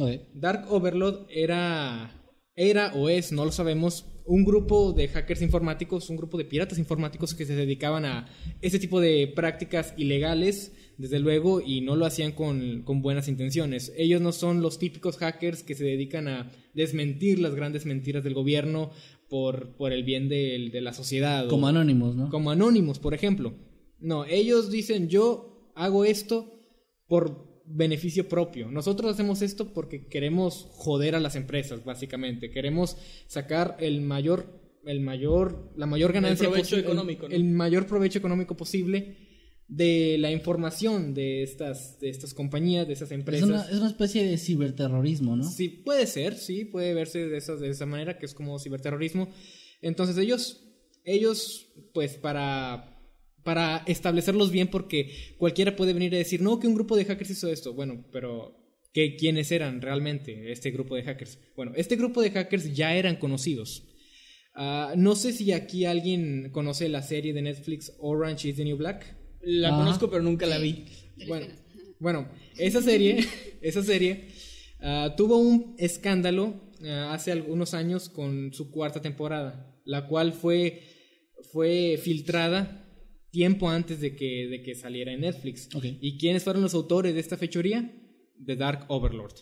Ok. Dark Overlord era, era o es, no lo sabemos, un grupo de hackers informáticos, un grupo de piratas informáticos que se dedicaban a ese tipo de prácticas ilegales, desde luego, y no lo hacían con, con buenas intenciones. Ellos no son los típicos hackers que se dedican a desmentir las grandes mentiras del gobierno por, por el bien del- de la sociedad. o- Como anónimos, ¿no? como anónimos, por ejemplo. No, ellos dicen yo hago esto por beneficio propio. Nosotros hacemos esto porque queremos joder a las empresas, básicamente. Queremos sacar el mayor, el mayor, la mayor ganancia provecho posi- económico, ¿no? el mayor provecho económico posible de la información de estas, de estas compañías, de estas Es empresas. una, es una especie de ciberterrorismo, ¿no? Sí, puede ser, sí, puede verse de esa, de esa manera, que es como ciberterrorismo. Entonces ellos, ellos, pues para, para establecerlos bien, porque cualquiera puede venir a decir, no, que un grupo de hackers hizo esto. Bueno, pero ¿qué, ¿quiénes eran realmente este grupo de hackers? Bueno, este grupo de hackers ya eran conocidos. Ah, no sé si aquí alguien conoce la serie de Netflix Orange is the New Black. La Ah. conozco, pero nunca la vi. Bueno, bueno, esa serie, esa serie ah, tuvo un escándalo ah, hace algunos años con su cuarta temporada, la cual fue, fue filtrada tiempo antes de que, de que saliera en Netflix. ¿Y quiénes fueron los autores de esta fechoría? The Dark Overlord.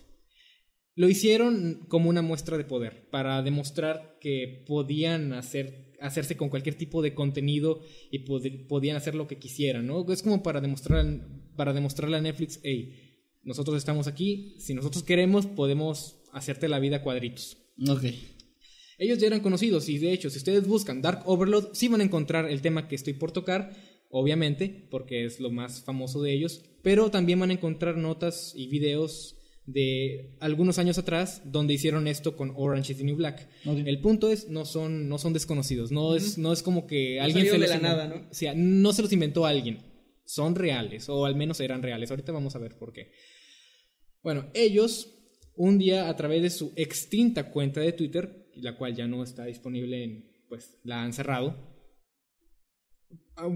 Lo hicieron como una muestra de poder, para demostrar que podían hacer, hacerse con cualquier tipo de contenido y pod- podían hacer lo que quisieran, ¿no? Es como para demostrar, para demostrarle a Netflix, hey, nosotros estamos aquí, si nosotros queremos podemos hacerte la vida cuadritos. Ok. Ellos ya eran conocidos y de hecho, si ustedes buscan Dark Overlord, sí van a encontrar el tema que estoy por tocar, obviamente, porque es lo más famoso de ellos, pero también van a encontrar notas y videos de algunos años atrás donde hicieron esto con Orange is the New Black. El punto es, no son, no son desconocidos, no, es, no es como que No alguien se de los la inventó. nada, ¿no? O sea, no se los inventó alguien, son reales, o al menos eran reales. Ahorita vamos a ver por qué. Bueno, ellos un día a través de su extinta cuenta de Twitter, la cual ya no está disponible en, pues la han cerrado,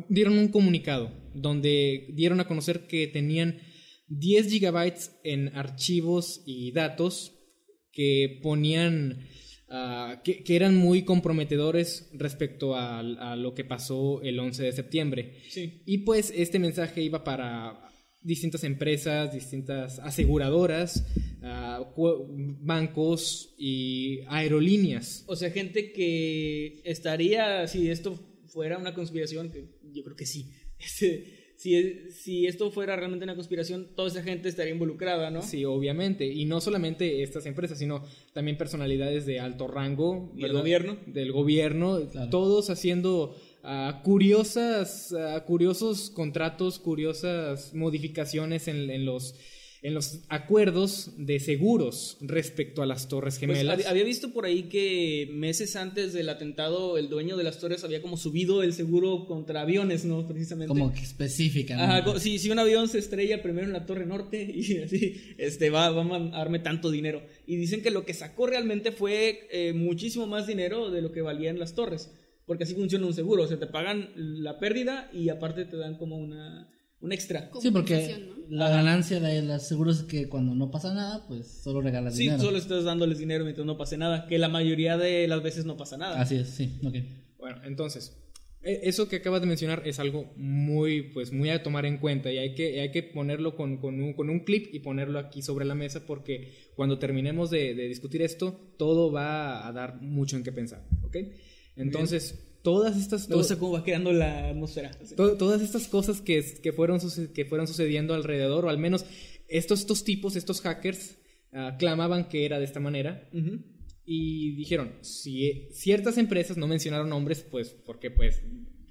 dieron un comunicado donde dieron a conocer que tenían 10 gigabytes en archivos y datos que ponían ah, que, que eran muy comprometedores respecto a, a lo que pasó el 11 de septiembre. Sí. Y pues este mensaje iba para distintas empresas, distintas aseguradoras, cu- bancos y aerolíneas. O sea, gente que estaría, si esto fuera una conspiración, que yo creo que sí. Este, si, si esto fuera realmente una conspiración, toda esa gente estaría involucrada, ¿no? Sí, obviamente. Y no solamente estas empresas, sino también personalidades de alto rango. ¿Y el ¿verdad? gobierno? Del gobierno. Claro. Todos haciendo ah, curiosas, ah, curiosos contratos, curiosas modificaciones en, en los, en los acuerdos de seguros respecto a las Torres Pues, Gemelas. había- había visto por ahí que meses antes del atentado, el dueño de las torres había como subido el seguro contra aviones, ¿no? Precisamente. Como que específica. ¿no? Ajá, si, si un avión se estrella primero en la Torre Norte y así, este, va, va a darme tanto dinero. Y dicen que lo que sacó realmente fue eh, muchísimo más dinero de lo que valían las torres. Porque así funciona un seguro. O sea, te pagan la pérdida y aparte te dan como una, un extra. Sí, porque ¿no? la ganancia de las seguros es que cuando no pasa nada, pues solo regalas Sí, dinero. solo estás dándoles dinero mientras no pase nada, que la mayoría de las veces no pasa nada. Así es, sí, ok. Bueno, entonces, e- eso que acabas de mencionar es algo muy, pues, muy a tomar en cuenta y hay que, hay que ponerlo con, con un, con un clip y ponerlo aquí sobre la mesa porque cuando terminemos de, de discutir esto, todo va a dar mucho en qué pensar, ¿ok? Entonces, todas estas... Me gusta cómo va creando la atmósfera. To- todas estas cosas que, que, fueron, que fueron sucediendo alrededor, o al menos estos, estos tipos, estos hackers, ah, clamaban que era de esta manera. Ujú. Y dijeron, si ciertas empresas no mencionaron nombres, pues porque pues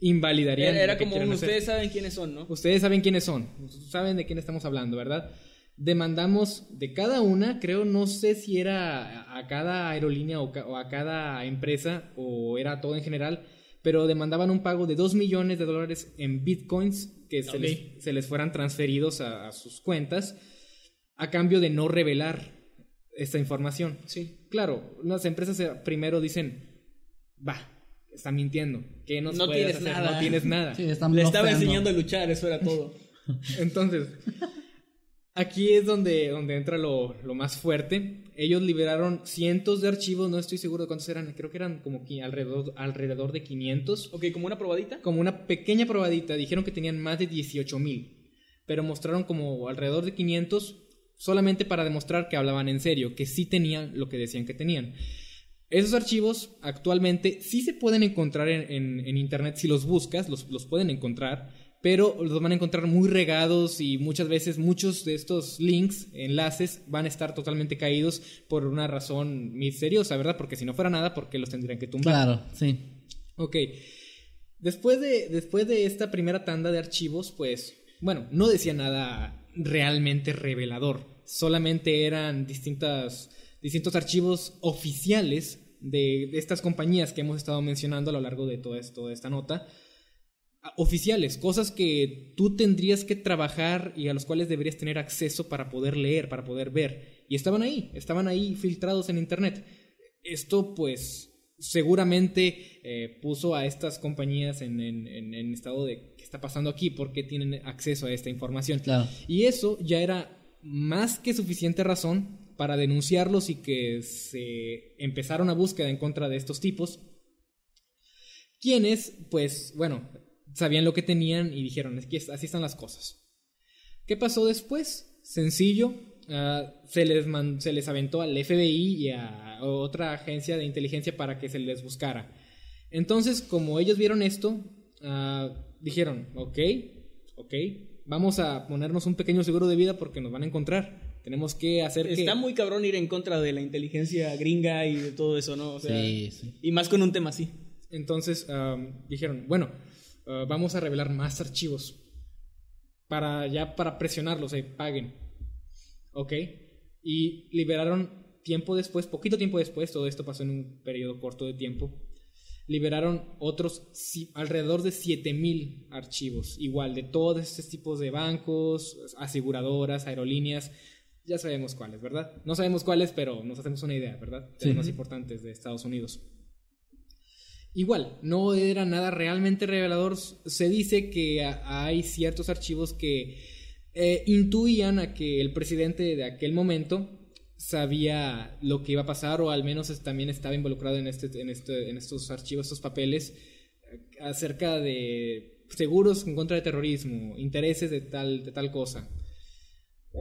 invalidarían. Era, era como un, hacer. ustedes saben quiénes son, ¿no? Ustedes saben quiénes son, saben de quién estamos hablando, ¿verdad? Demandamos de cada una, creo, no sé si era a- cada aerolínea o, ca- o a cada empresa o era todo en general, pero demandaban un pago de 2 millones de dólares en bitcoins que se, les, se les fueran transferidos a, a sus cuentas a cambio de no revelar esta información. Sí. Claro, las empresas eh, primero dicen, va, está mintiendo, ¿qué nos No puedes tienes hacer? nada. No tienes nada. Sí, están Le estaba enseñando a luchar, eso era todo. Entonces, aquí es donde, donde entra lo, lo más fuerte. Ellos liberaron cientos de archivos, no estoy seguro de cuántos eran, creo que eran como que alrededor, alrededor de 500. ok, como una probadita. Como una pequeña probadita, dijeron que tenían más de 18 mil, pero mostraron como alrededor de 500 solamente para demostrar que hablaban en serio, que sí tenían lo que decían que tenían. Esos archivos actualmente sí se pueden encontrar en, en- en internet, si los buscas, los, los pueden encontrar, pero los van a encontrar muy regados y muchas veces muchos de estos links, enlaces, van a estar totalmente caídos por una razón misteriosa, ¿verdad? Porque si no fuera nada, ¿por qué los tendrían que tumbar? Claro, sí. Ok. Después de, después de esta primera tanda de archivos, pues, bueno, no decía nada realmente revelador. Solamente eran distintas, distintos archivos oficiales de, de estas compañías que hemos estado mencionando a lo largo de toda, esto- toda esta nota. Oficiales, cosas que tú tendrías que trabajar y a los cuales deberías tener acceso para poder leer, para poder ver. Y estaban ahí, estaban ahí filtrados en Internet. Esto pues seguramente eh, puso a estas compañías en, en, en- en estado de qué está pasando aquí, por qué tienen acceso a esta información. Claro. Y eso ya era más que suficiente razón para denunciarlos y que se empezara una búsqueda en contra de estos tipos, quienes, pues, bueno, sabían lo que tenían y dijeron, es que así están las cosas. ¿Qué pasó después? Sencillo, ah, se, les man- se les aventó al FBI y a otra agencia de inteligencia para que se les buscara. Entonces, como ellos vieron esto, ah, dijeron, ok, ok, vamos a ponernos un pequeño seguro de vida porque nos van a encontrar. Tenemos que hacer que... Está muy cabrón ir en contra de la inteligencia gringa y de todo eso, ¿no? O sea, Sí, sí. Y más con un tema así. Entonces am, dijeron, bueno, ah, vamos a revelar más archivos para ya para presionarlos, eh, paguen. ¿Ok? Y liberaron tiempo después, poquito tiempo después, todo esto pasó en un periodo corto de tiempo, liberaron otros si- alrededor de 7000 archivos, igual de todos estos tipos de bancos, aseguradoras, aerolíneas, ya sabemos cuáles, ¿verdad? No sabemos cuáles, pero nos hacemos una idea, ¿verdad? De Sí. los más importantes de Estados Unidos. Igual, no era nada realmente revelador. Se dice que hay ciertos archivos que eh, intuían a que el presidente de aquel momento sabía lo que iba a pasar o al menos también estaba involucrado en, este, en, este, en estos archivos, estos papeles eh, acerca de seguros en contra de terrorismo, intereses de tal, de tal cosa.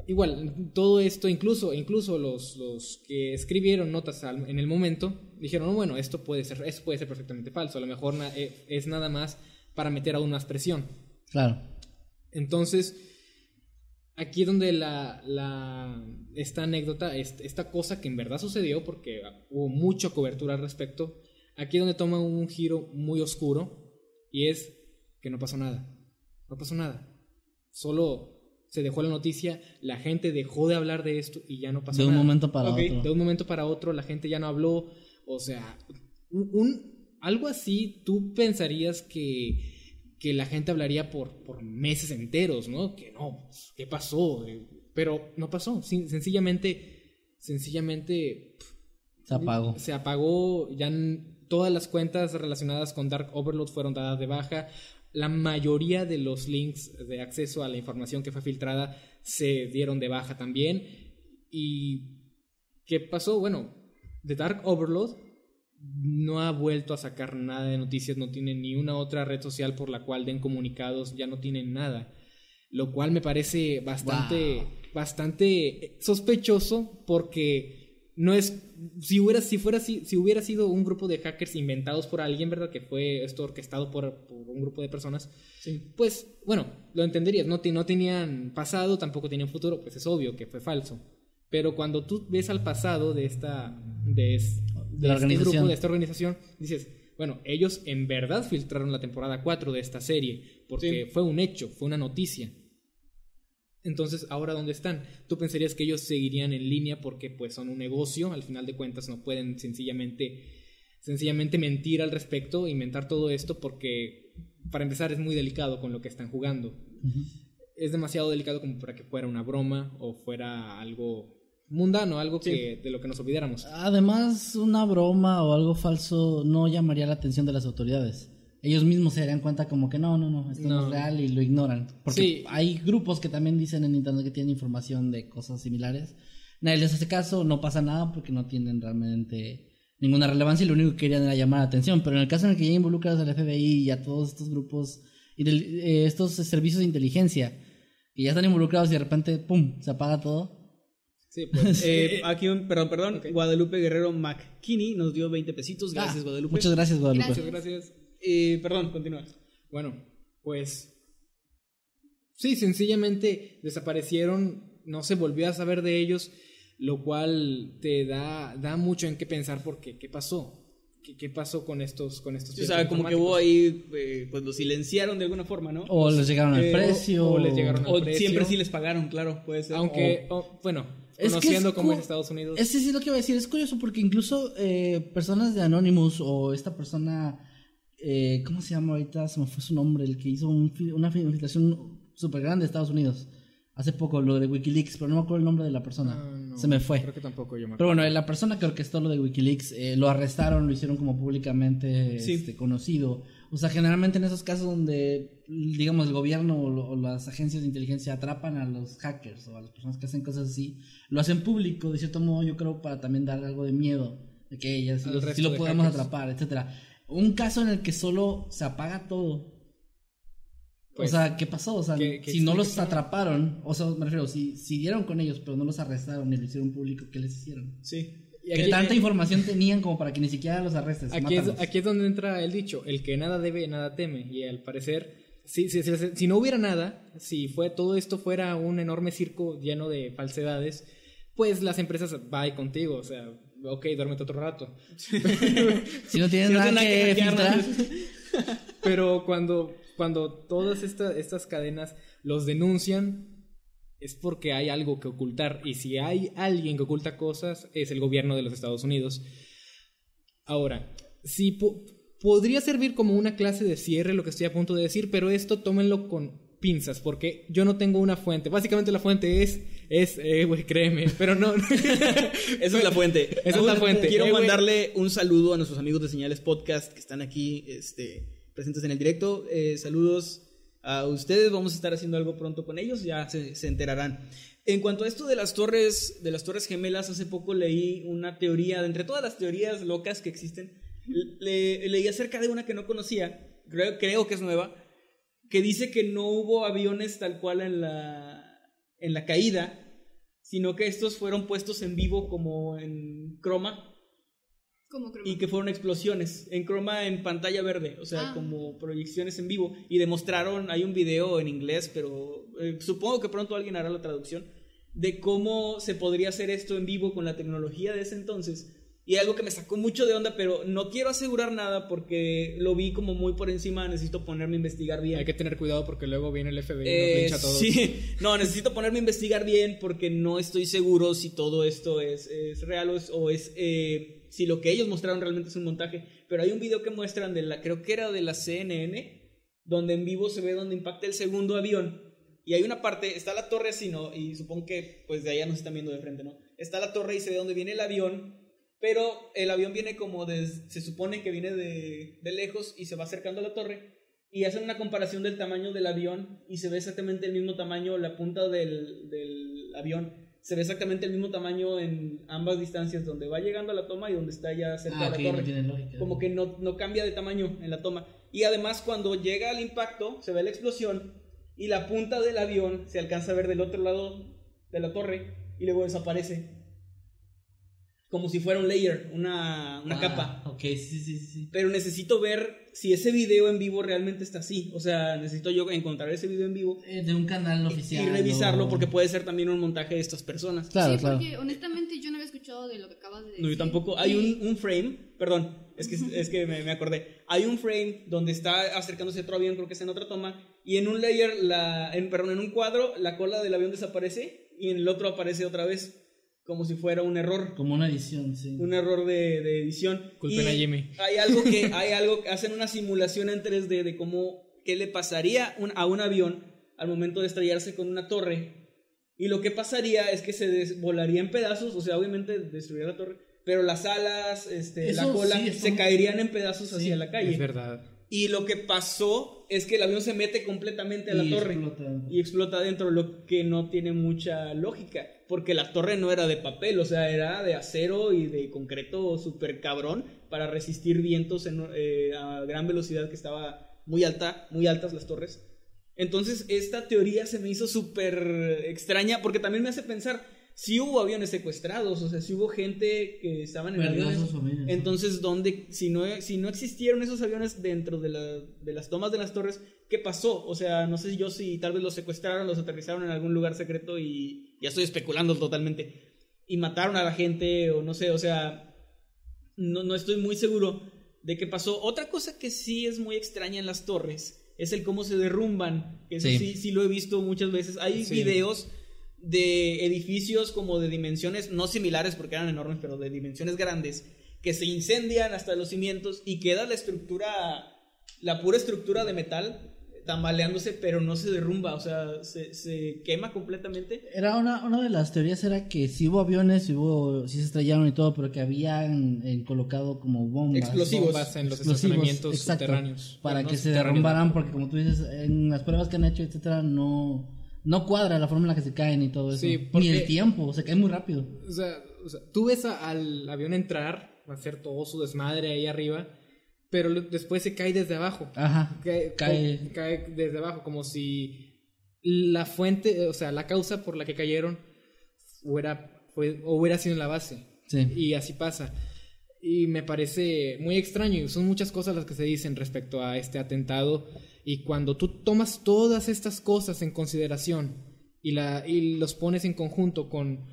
Igual, todo esto, incluso, incluso los, los que escribieron notas al- en el momento, dijeron, "No, bueno, esto puede ser, esto puede ser perfectamente falso, a lo mejor na- eh, es nada más para meter aún más presión. Claro. Entonces, aquí es donde la, la- esta anécdota, est- esta cosa que en verdad sucedió, porque hubo mucha cobertura al respecto, aquí es donde toma un giro muy oscuro, y es que no pasó nada. No pasó nada. Solo se dejó la noticia, la gente dejó de hablar de esto y ya no pasó De un nada. momento para otro. De un momento para otro la gente ya no habló. O sea, un, un- algo así tú pensarías que, que la gente hablaría por, por meses enteros, ¿no? Que no, ¿qué pasó? Pero no pasó. Sin- sencillamente, sencillamente Se apagó. se apagó, ya todas las cuentas relacionadas con Dark Overlord fueron dadas de baja. La mayoría de los links de acceso a la información que fue filtrada se dieron de baja también. ¿Y qué pasó? Bueno, The Dark Overload no ha vuelto a sacar nada de noticias, no tiene ni una otra red social por la cual den comunicados, ya no tienen nada. Lo cual me parece bastante, bastante sospechoso porque no es si hubiera si fuera si, si, hubiera sido un grupo de hackers inventados por alguien verdad que fue esto orquestado por, por un grupo de personas pues bueno lo entenderías no, no tenían pasado tampoco tenían futuro pues es obvio que fue falso pero cuando tú ves al pasado de esta de, de, la este organización. grupo de esta organización dices bueno ellos en verdad filtraron la temporada 4 de esta serie porque Sí. fue un hecho fue una noticia entonces, ¿ahora dónde están? Tú pensarías que ellos seguirían en línea porque pues son un negocio, al final de cuentas no pueden sencillamente sencillamente mentir al respecto, inventar todo esto porque para empezar es muy delicado con lo que están jugando. Es demasiado delicado como para que fuera una broma o fuera algo mundano, algo que de lo que nos olvidáramos. Además, una broma o algo falso no llamaría la atención de las autoridades. Ellos mismos se darían cuenta como que no, no, no, esto no, No. es real y lo ignoran. Porque Sí. hay grupos que también dicen en internet que tienen información de cosas similares. Nadie les hace caso, no pasa nada porque no tienen realmente ninguna relevancia y lo único que querían era llamar la atención. Pero en el caso en el que ya involucras al FBI y a todos estos grupos y eh, estos servicios de inteligencia que ya están involucrados y de repente, ¡pum!, se apaga todo. Sí, pues, Eh, aquí, un- perdón, perdón. Guadalupe Guerrero McKinney nos dio 20 pesitos. Gracias, Ah, Guadalupe. Muchas gracias, Guadalupe. Gracias. muchas gracias. Eh, perdón, continúa. Bueno, pues sí, sencillamente desaparecieron, no se volvió a saber de ellos, lo cual te da, da mucho en qué pensar porque qué pasó. ¿Qué, qué pasó con estos con estos Sí, o sea, como que hubo ahí, eh, pues lo silenciaron de alguna forma, ¿no? O les llegaron al Eh, precio. o les llegaron al O precio. siempre sí les pagaron, claro, puede ser. Aunque, oh, bueno, Es que conociendo es cómo es Estados Unidos. Ese sí es lo que iba a decir. Es curioso porque incluso eh, personas de Anonymous o esta persona, eh, ¿cómo se llama ahorita? Se me fue su nombre, el que hizo un una filtración súper grande de Estados Unidos. Hace poco, lo de Wikileaks, pero no me acuerdo el nombre de la persona. Ah, no, se me fue. Creo que tampoco yo me Pero bueno, la persona que orquestó lo de Wikileaks eh, lo arrestaron, lo hicieron como públicamente Sí. este, conocido. O sea, generalmente en esos casos donde, digamos, el gobierno o, lo- o las agencias de inteligencia atrapan a los hackers o a las personas que hacen cosas así, lo hacen público, de cierto modo, yo creo, para también dar algo de miedo de que ellas Al lo- podemos hackers. atrapar, etcétera. Un caso en el que solo se apaga todo. Pues, o sea, ¿qué pasó? O sea, ¿qué- qué si no los atraparon, o sea, me refiero, si siguieron con ellos, pero no los arrestaron ni lo hicieron público, ¿qué les hicieron? Sí. Y Que tanta información tenían como para que ni siquiera los arrestes. Aquí es, aquí es donde entra el dicho, el que nada debe, nada teme. Y al parecer, si, si, si- si no hubiera nada, si fue todo esto fuera un enorme circo lleno de falsedades, pues las empresas va contigo. O sea, ok, duérmete otro rato. Si no Si no nada que que Pero cuando, cuando todas esta- estas cadenas los denuncian, es porque hay algo que ocultar. Y si hay alguien que oculta cosas, es el gobierno de los Estados Unidos. Ahora, si po- podría servir como una clase de cierre lo que estoy a punto de decir, pero esto tómenlo con pinzas, porque yo no tengo una fuente. Básicamente la fuente es, es, eh, güey, créeme, pero no. Esa es la fuente. Esa es la fuente. Quiero Eh, mandarle un saludo a nuestros amigos de Señales Podcast que están aquí este, presentes en el directo. Eh, saludos a ustedes. Vamos a estar haciendo algo pronto con ellos. Ya se, se enterarán. En cuanto a esto de las torres, de las torres gemelas, hace poco leí una teoría, de entre todas las teorías locas que existen, le- leí acerca de una que no conocía, creo, creo que es nueva, que dice que no hubo aviones tal cual en la, en la caída, sino que estos fueron puestos en vivo como en croma Como creo. y que fueron explosiones en croma en pantalla verde, o sea, Ah. como proyecciones en vivo y demostraron, hay un video en inglés, pero eh, supongo que pronto alguien hará la traducción de cómo se podría hacer esto en vivo con la tecnología de ese entonces. Y algo que me sacó mucho de onda, pero no quiero asegurar nada porque lo vi como muy por encima, necesito ponerme a investigar bien. Hay que tener cuidado porque luego viene el FBI y nos Eh, lincha a todos. sí, no, necesito ponerme a investigar bien porque no estoy seguro si todo esto es, es real o es, o es, eh, si lo que ellos mostraron realmente es un montaje. Pero hay un video que muestran de la, creo que era de la CNN, donde en vivo se ve donde impacta el segundo avión. Y hay una parte, está la torre así, ¿no? Y supongo que pues de allá nos están viendo de frente, ¿no? Está la torre y se ve donde viene el avión, pero el avión viene como de, se supone que viene de, de lejos y se va acercando a la torre. y hacen una comparación del tamaño del avión y se ve exactamente el mismo tamaño, la punta del, del avión se ve exactamente el mismo tamaño en ambas distancias, donde va llegando a la toma y donde está ya cerca Ah, de la torre. no lógica. Como que no, no cambia de tamaño en la toma. Y además cuando llega al impacto, se ve la explosión y la punta del avión se alcanza a ver del otro lado de la torre y luego desaparece. Como si fuera un layer, una, una Ah, capa. Ok, sí, sí, sí. Pero necesito ver si ese video en vivo realmente está así. O sea, necesito yo encontrar ese video en vivo Eh, de un canal y- oficial. y revisarlo o- porque puede ser también un montaje de estas personas. Claro, sí, claro. porque honestamente yo no había escuchado de lo que acabas de decir. No, yo tampoco. Hay un, un frame, perdón, es que, es que me, me acordé. Hay un frame donde está acercándose otro avión, creo que es en otra toma, y en un layer, la, en, perdón, en un cuadro, la cola del avión desaparece y en el otro aparece otra vez, como si fuera un error. Como una edición, sí. Un error de, de edición. Culpen Y a Jimmy. Hay algo que, hay algo, hacen una simulación en 3D de cómo, qué le pasaría un- a un avión al momento de estrellarse con una torre. Y lo que pasaría es que se des- volaría en pedazos, o sea, obviamente destruiría la torre, pero las alas, este, la cola, sí, se caerían en pedazos Sí, hacia la calle. Es verdad. Y lo que pasó es que el avión se mete completamente a la Y torre explota. y explota adentro, lo que no tiene mucha lógica, porque la torre no era de papel, o sea, era de acero y de concreto súper cabrón para resistir vientos en, eh, a gran velocidad que estaba muy alta, muy altas las torres. Entonces, esta teoría se me hizo súper extraña, porque también me hace pensar, si hubo aviones secuestrados, o sea, si hubo gente que estaban en Perdió aviones, entonces, ¿dónde, si no, si no existieron esos aviones dentro de, la- de las tomas de las torres, ¿qué pasó? O sea, no sé yo si tal vez los secuestraron, los aterrizaron en algún lugar secreto y ya estoy especulando totalmente. Y mataron a la gente o no sé, o sea, no, no estoy muy seguro de qué pasó. Otra cosa que sí es muy extraña en las torres es el cómo se derrumban. Eso Sí. sí, sí, lo he visto muchas veces. Hay Sí. videos de edificios como de dimensiones no similares porque eran enormes, pero de dimensiones grandes, que se incendian hasta los cimientos y queda la estructura, la pura estructura de metal tambaleándose, pero no se derrumba, o sea, se, se quema completamente. Era una, una de las teorías era que si hubo aviones, si hubo, si se estrellaron y todo, pero que habían eh, colocado como bombas. Explosivos. Bombas en los explosivos, estacionamientos exacto, subterráneos. Para que no se derrumbaran, porque como tú dices, en las pruebas que han hecho, etcétera, no, no cuadra la forma en la que se caen y todo eso. Sí, Ni el tiempo, se cae muy rápido. O sea, o sea, tú ves a- al avión entrar, hacer todo su desmadre ahí arriba, pero después se cae desde abajo. Ajá. Cae, Cae- desde abajo, como si la fuente, o sea, la causa por la que cayeron hubiera, fue, o hubiera sido en la base. Sí. Y así pasa. Y me parece muy extraño. Y son muchas cosas las que se dicen respecto a este atentado. Y cuando tú tomas todas estas cosas en consideración y, la, y los pones en conjunto con,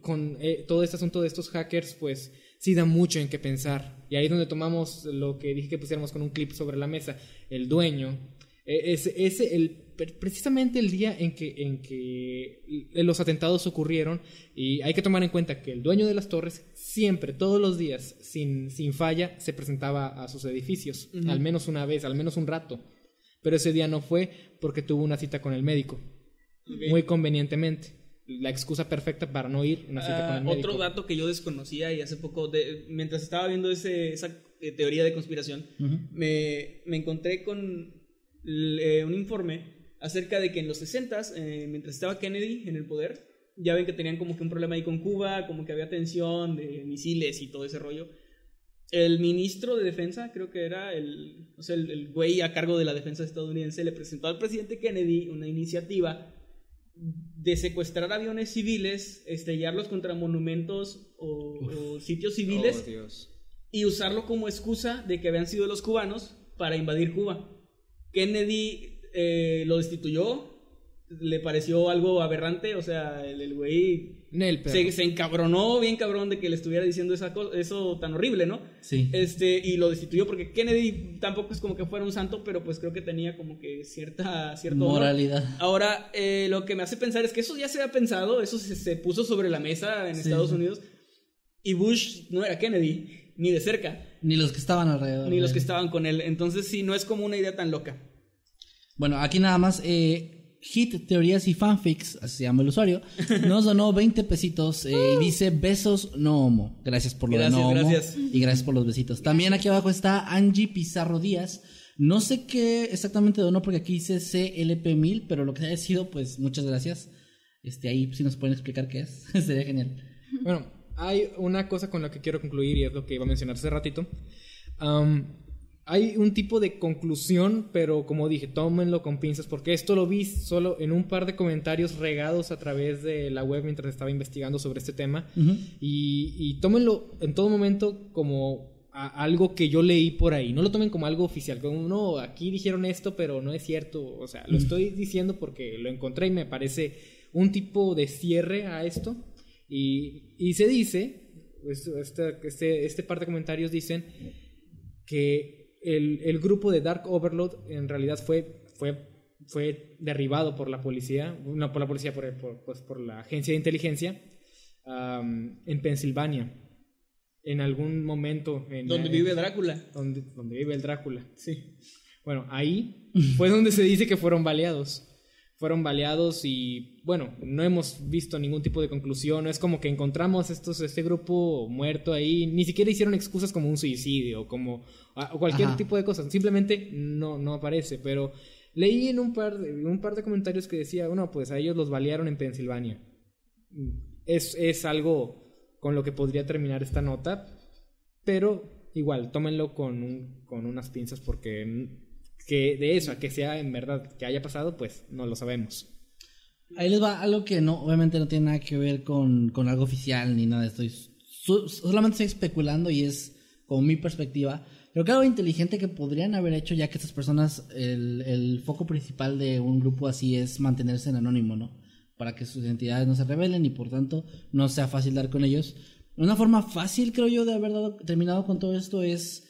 con eh, todo este asunto de estos hackers, pues sí da mucho en qué pensar. Y ahí es donde tomamos lo que dije que pusiéramos con un clip sobre la mesa. El dueño. eh, Ese, ese, el, pre- precisamente el día en que, en que los atentados ocurrieron, y hay que tomar en cuenta que el dueño de las torres siempre, todos los días, sin, sin falla, se presentaba a sus edificios, al menos una vez, al menos un rato. Pero ese día no fue porque tuvo una cita con el médico, muy convenientemente. La excusa perfecta para no ir, una cita con Ah, el médico. otro dato que yo desconocía y hace poco, de- mientras estaba viendo ese, esa eh, teoría de conspiración, me, me encontré con eh, un informe acerca de que en los 60s, eh, mientras estaba Kennedy en el poder, ya ven que tenían como que un problema ahí con Cuba, como que había tensión de misiles y todo ese rollo. El ministro de defensa, creo que era el, o sea, el, el güey a cargo de la defensa estadounidense, le presentó al presidente Kennedy una iniciativa de secuestrar aviones civiles, estrellarlos contra monumentos o, o sitios civiles Oh, Dios. y usarlo como excusa de que habían sido los cubanos para invadir Cuba. Kennedy eh, lo destituyó, le pareció algo aberrante, o sea, el, el güey Perro. se, se encabronó bien cabrón de que le estuviera diciendo esa co- eso tan horrible, ¿no? Sí. Este, y lo destituyó porque Kennedy tampoco es como que fuera un santo, pero pues creo que tenía como que cierta, cierto honor. Moralidad. Ahora, eh, lo que me hace pensar es que eso ya se ha pensado, eso se, se puso sobre la mesa en Sí. Estados Unidos. Y Bush no era Kennedy, ni de cerca, Ni los que estaban alrededor. ni los que estaban con él. Entonces, sí, no es como una idea tan loca. Bueno, aquí nada más, eh, Hit Teorías y Fanfics, así se llama el usuario, nos donó 20 pesitos eh, y dice besos no homo. Gracias por lo Gracias, de no homo. gracias. Y gracias por los besitos. También aquí abajo está Angie Pizarro Díaz. No sé qué exactamente donó porque aquí dice CLP1000, pero lo que haya sido, pues muchas gracias. Este, ahí si nos pueden explicar qué es, sería genial. Bueno, hay una cosa con la que quiero concluir y es lo que iba a mencionar hace ratito. Hay un tipo de conclusión, pero como dije, tómenlo con pinzas porque esto lo vi solo en un par de comentarios regados a través de la web mientras estaba investigando sobre este tema. Y, y tómenlo en todo momento como algo que yo leí por ahí. No lo tomen como algo oficial. Como, no, aquí dijeron esto, pero no es cierto. O sea, lo estoy diciendo porque lo encontré y me parece un tipo de cierre a esto. Y, y se dice, este, este, este par de comentarios dicen que el, el grupo de Dark Overload en realidad fue, fue, fue derribado por la policía, no por la policía, por, por, pues, por la agencia de inteligencia en Pensilvania. En algún momento. En, Donde en- vive Drácula. Donde, donde vive el Drácula. Sí. Bueno, ahí fue donde se dice que fueron baleados. Fueron baleados y, bueno, no hemos visto ningún tipo de conclusión. No es como que encontramos estos, este grupo muerto ahí. Ni siquiera hicieron excusas como un suicidio como ah, o cualquier Ajá. tipo de cosas. Simplemente no, no aparece. Pero leí en un par, de, un par de comentarios que decía, bueno, pues a ellos los balearon en Pensilvania. Es, es algo con lo que podría terminar esta nota. Pero igual, tómenlo con, un- con unas pinzas porque que de eso a que sea en verdad que haya pasado, pues no lo sabemos. Ahí les va algo que no, obviamente no tiene nada que ver con, con algo oficial ni nada. Estoy solamente estoy especulando y es como mi perspectiva. Creo que algo inteligente que podrían haber hecho, ya que estas personas, el, el foco principal de un grupo así es mantenerse en anónimo, ¿no? Para que sus identidades no se revelen y por tanto no sea fácil dar con ellos. Una forma fácil, creo yo, de haber dado- terminado con todo esto es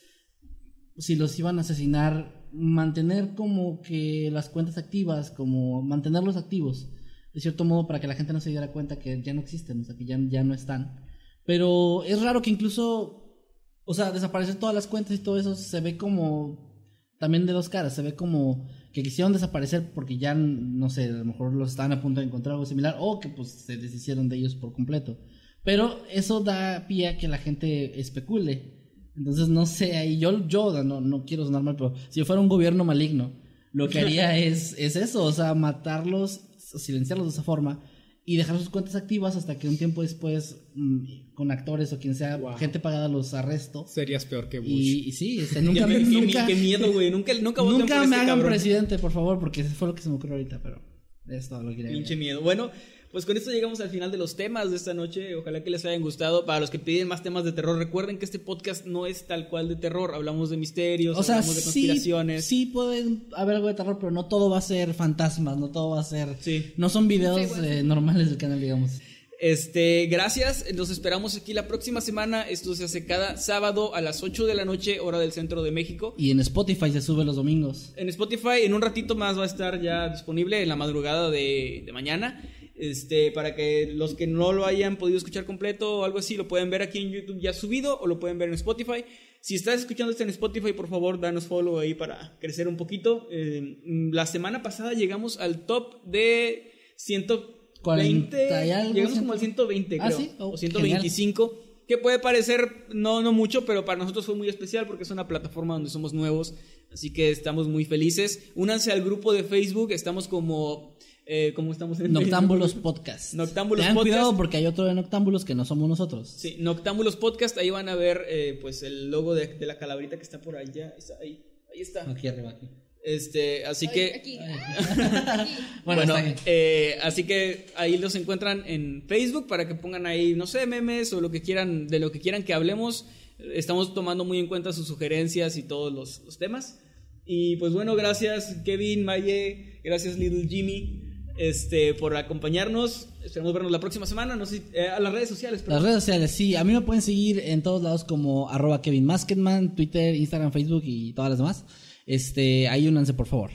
si los iban a asesinar, mantener como que las cuentas activas, como mantenerlos activos, de cierto modo para que la gente no se diera cuenta que ya no existen, o sea, que ya, ya no están. Pero es raro que incluso, o sea, desaparecer todas las cuentas y todo eso se ve como también de dos caras, se ve como que quisieron desaparecer porque ya, no sé, a lo mejor los estaban a punto de encontrar algo similar o que pues se deshicieron de ellos por completo. Pero eso da pie a que la gente especule. Entonces, no sé, ahí yo, yo no, no quiero sonar mal, pero si yo fuera un gobierno maligno, lo que haría es, es eso, o sea, matarlos, silenciarlos de esa forma y dejar sus cuentas activas hasta que un tiempo después, mm, con actores o quien sea, Wow. gente pagada los arresto. Serías peor que Bush. Y, y sí, nunca, me- nunca, qué miedo, güey. Nunca, nunca, nunca por me este hagan cabrón. presidente, por favor, porque eso fue lo que se me ocurrió ahorita, pero es todo lo que quería Pinche miedo. Bueno, pues con esto llegamos al final de los temas de esta noche. Ojalá que les hayan gustado. Para los que piden más temas de terror, recuerden que este podcast no es tal cual de terror. Hablamos de misterios, O sea, hablamos de sí, conspiraciones. sí puede haber algo de terror, pero no todo va a ser fantasmas, no todo va a ser... Sí. No son videos Sí, bueno. eh, normales del canal, digamos. Este, gracias. Nos esperamos aquí la próxima semana. Esto se hace cada sábado a las 8 de la noche, hora del centro de México. Y en Spotify se sube los domingos. En Spotify, en un ratito más va a estar ya disponible en la madrugada de, de mañana. Este, para que los que no lo hayan podido escuchar completo o algo así, lo pueden ver aquí en YouTube ya subido o lo pueden ver en Spotify. Si estás escuchando esto en Spotify, por favor, danos follow ahí para crecer un poquito. Eh, la semana pasada llegamos al top de 120. 40 y algo, llegamos como al 120, Ah, creo. sí, oh, o 125. Que puede parecer no, no mucho, pero para nosotros fue muy especial porque es una plataforma donde somos nuevos. Así que estamos muy felices. Únanse al grupo de Facebook. Estamos como. Eh, ¿Cómo estamos en Noctámbulos? Podcast. Noctámbulos Tengan Podcast. cuidado porque hay otro de Noctámbulos que no somos nosotros. Sí, Noctámbulos Podcast. Ahí van a ver eh, pues el logo de, de la calabrita que está por allá. Está ahí, ahí está. Aquí arriba, aquí. Este, así Ay, que. Aquí. Bueno, Bueno, eh, así que ahí los encuentran en Facebook para que pongan ahí, no sé, memes o lo que quieran, de lo que quieran que hablemos. Estamos tomando muy en cuenta sus sugerencias y todos los, los temas. Y pues bueno, gracias Kevin, Maye, gracias Little Jimmy este, por acompañarnos. Esperamos vernos la próxima semana. No sé, eh, a las redes sociales. perdón. Las redes sociales, sí, a mí me pueden seguir en todos lados como arroba Kevin Masketman, Twitter, Instagram, Facebook y todas las demás. Este, ahí únanse por favor.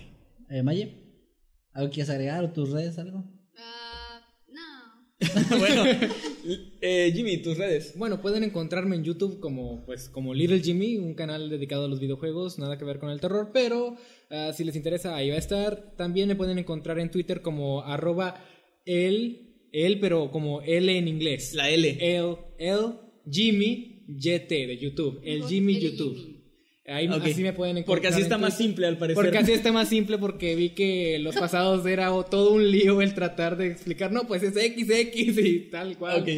Eh, Maye, ¿algo quieres agregar o tus redes, algo? No. bueno, eh, Jimmy, tus redes. Bueno, pueden encontrarme en YouTube como, pues, como Little Jimmy, un canal dedicado a los videojuegos, nada que ver con el terror, pero ah, si les interesa, ahí va a estar. También me pueden encontrar en Twitter como arroba el, el, pero como L en inglés. La L. El, el Jimmy YT de YouTube. El Jimmy YouTube. Ahí, Ok. Así me pueden encontrar. Porque así está más simple al parecer. Porque así está más simple porque vi que los pasados era todo un lío el tratar de explicar, no, pues es XX y tal cual. Ok.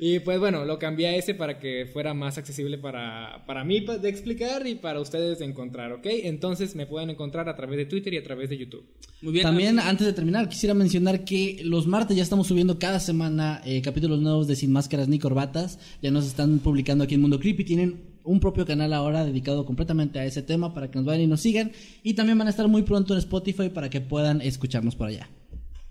Y pues bueno, lo cambié a ese para que fuera más accesible para, para mí de explicar y para ustedes de encontrar, ¿ok? Entonces me pueden encontrar a través de Twitter y a través de YouTube. Muy bien. También, antes de terminar, quisiera mencionar que los martes ya estamos subiendo cada semana eh, capítulos nuevos de Sin Máscaras ni Corbatas. Ya nos están publicando aquí en Mundo Creepy. Tienen un propio canal ahora dedicado completamente a ese tema para que nos vayan y nos sigan. Y también van a estar muy pronto en Spotify para que puedan escucharnos por allá.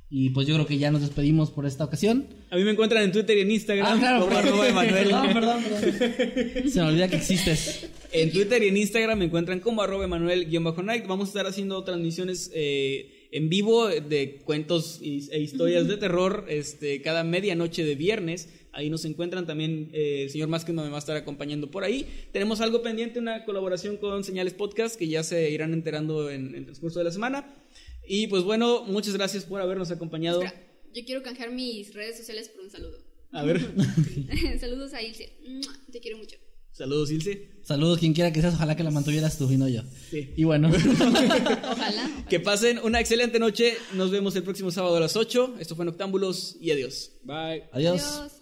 Y pues yo creo que ya nos despedimos por esta ocasión. A mí me encuentran en Twitter y en Instagram Ah, claro, como arroba Emanuel. Perdón, perdón, perdón. Se me olvida que existes. En Twitter y en Instagram me encuentran como arroba Emanuel-Night. Vamos a estar haciendo transmisiones eh, en vivo de cuentos y- e historias de terror este, cada medianoche de viernes. Ahí nos encuentran también eh, el señor Másquez me va a estar acompañando por ahí. Tenemos algo pendiente, una colaboración con Señales Podcast que ya se irán enterando en, en el transcurso de la semana. Y pues bueno, muchas gracias por habernos acompañado. Espera, yo quiero canjear mis redes sociales por un saludo. A ver, Saludos a Ilse. Te quiero mucho. saludos Ilse. Saludos, quien quiera que seas. Ojalá que la mantuvieras tú y no yo. Sí. Y bueno. Ojalá. Que pasen una excelente noche. Nos vemos el próximo sábado a las 8. Esto fue Noctámbulos y adiós. Bye. Adiós. Adiós.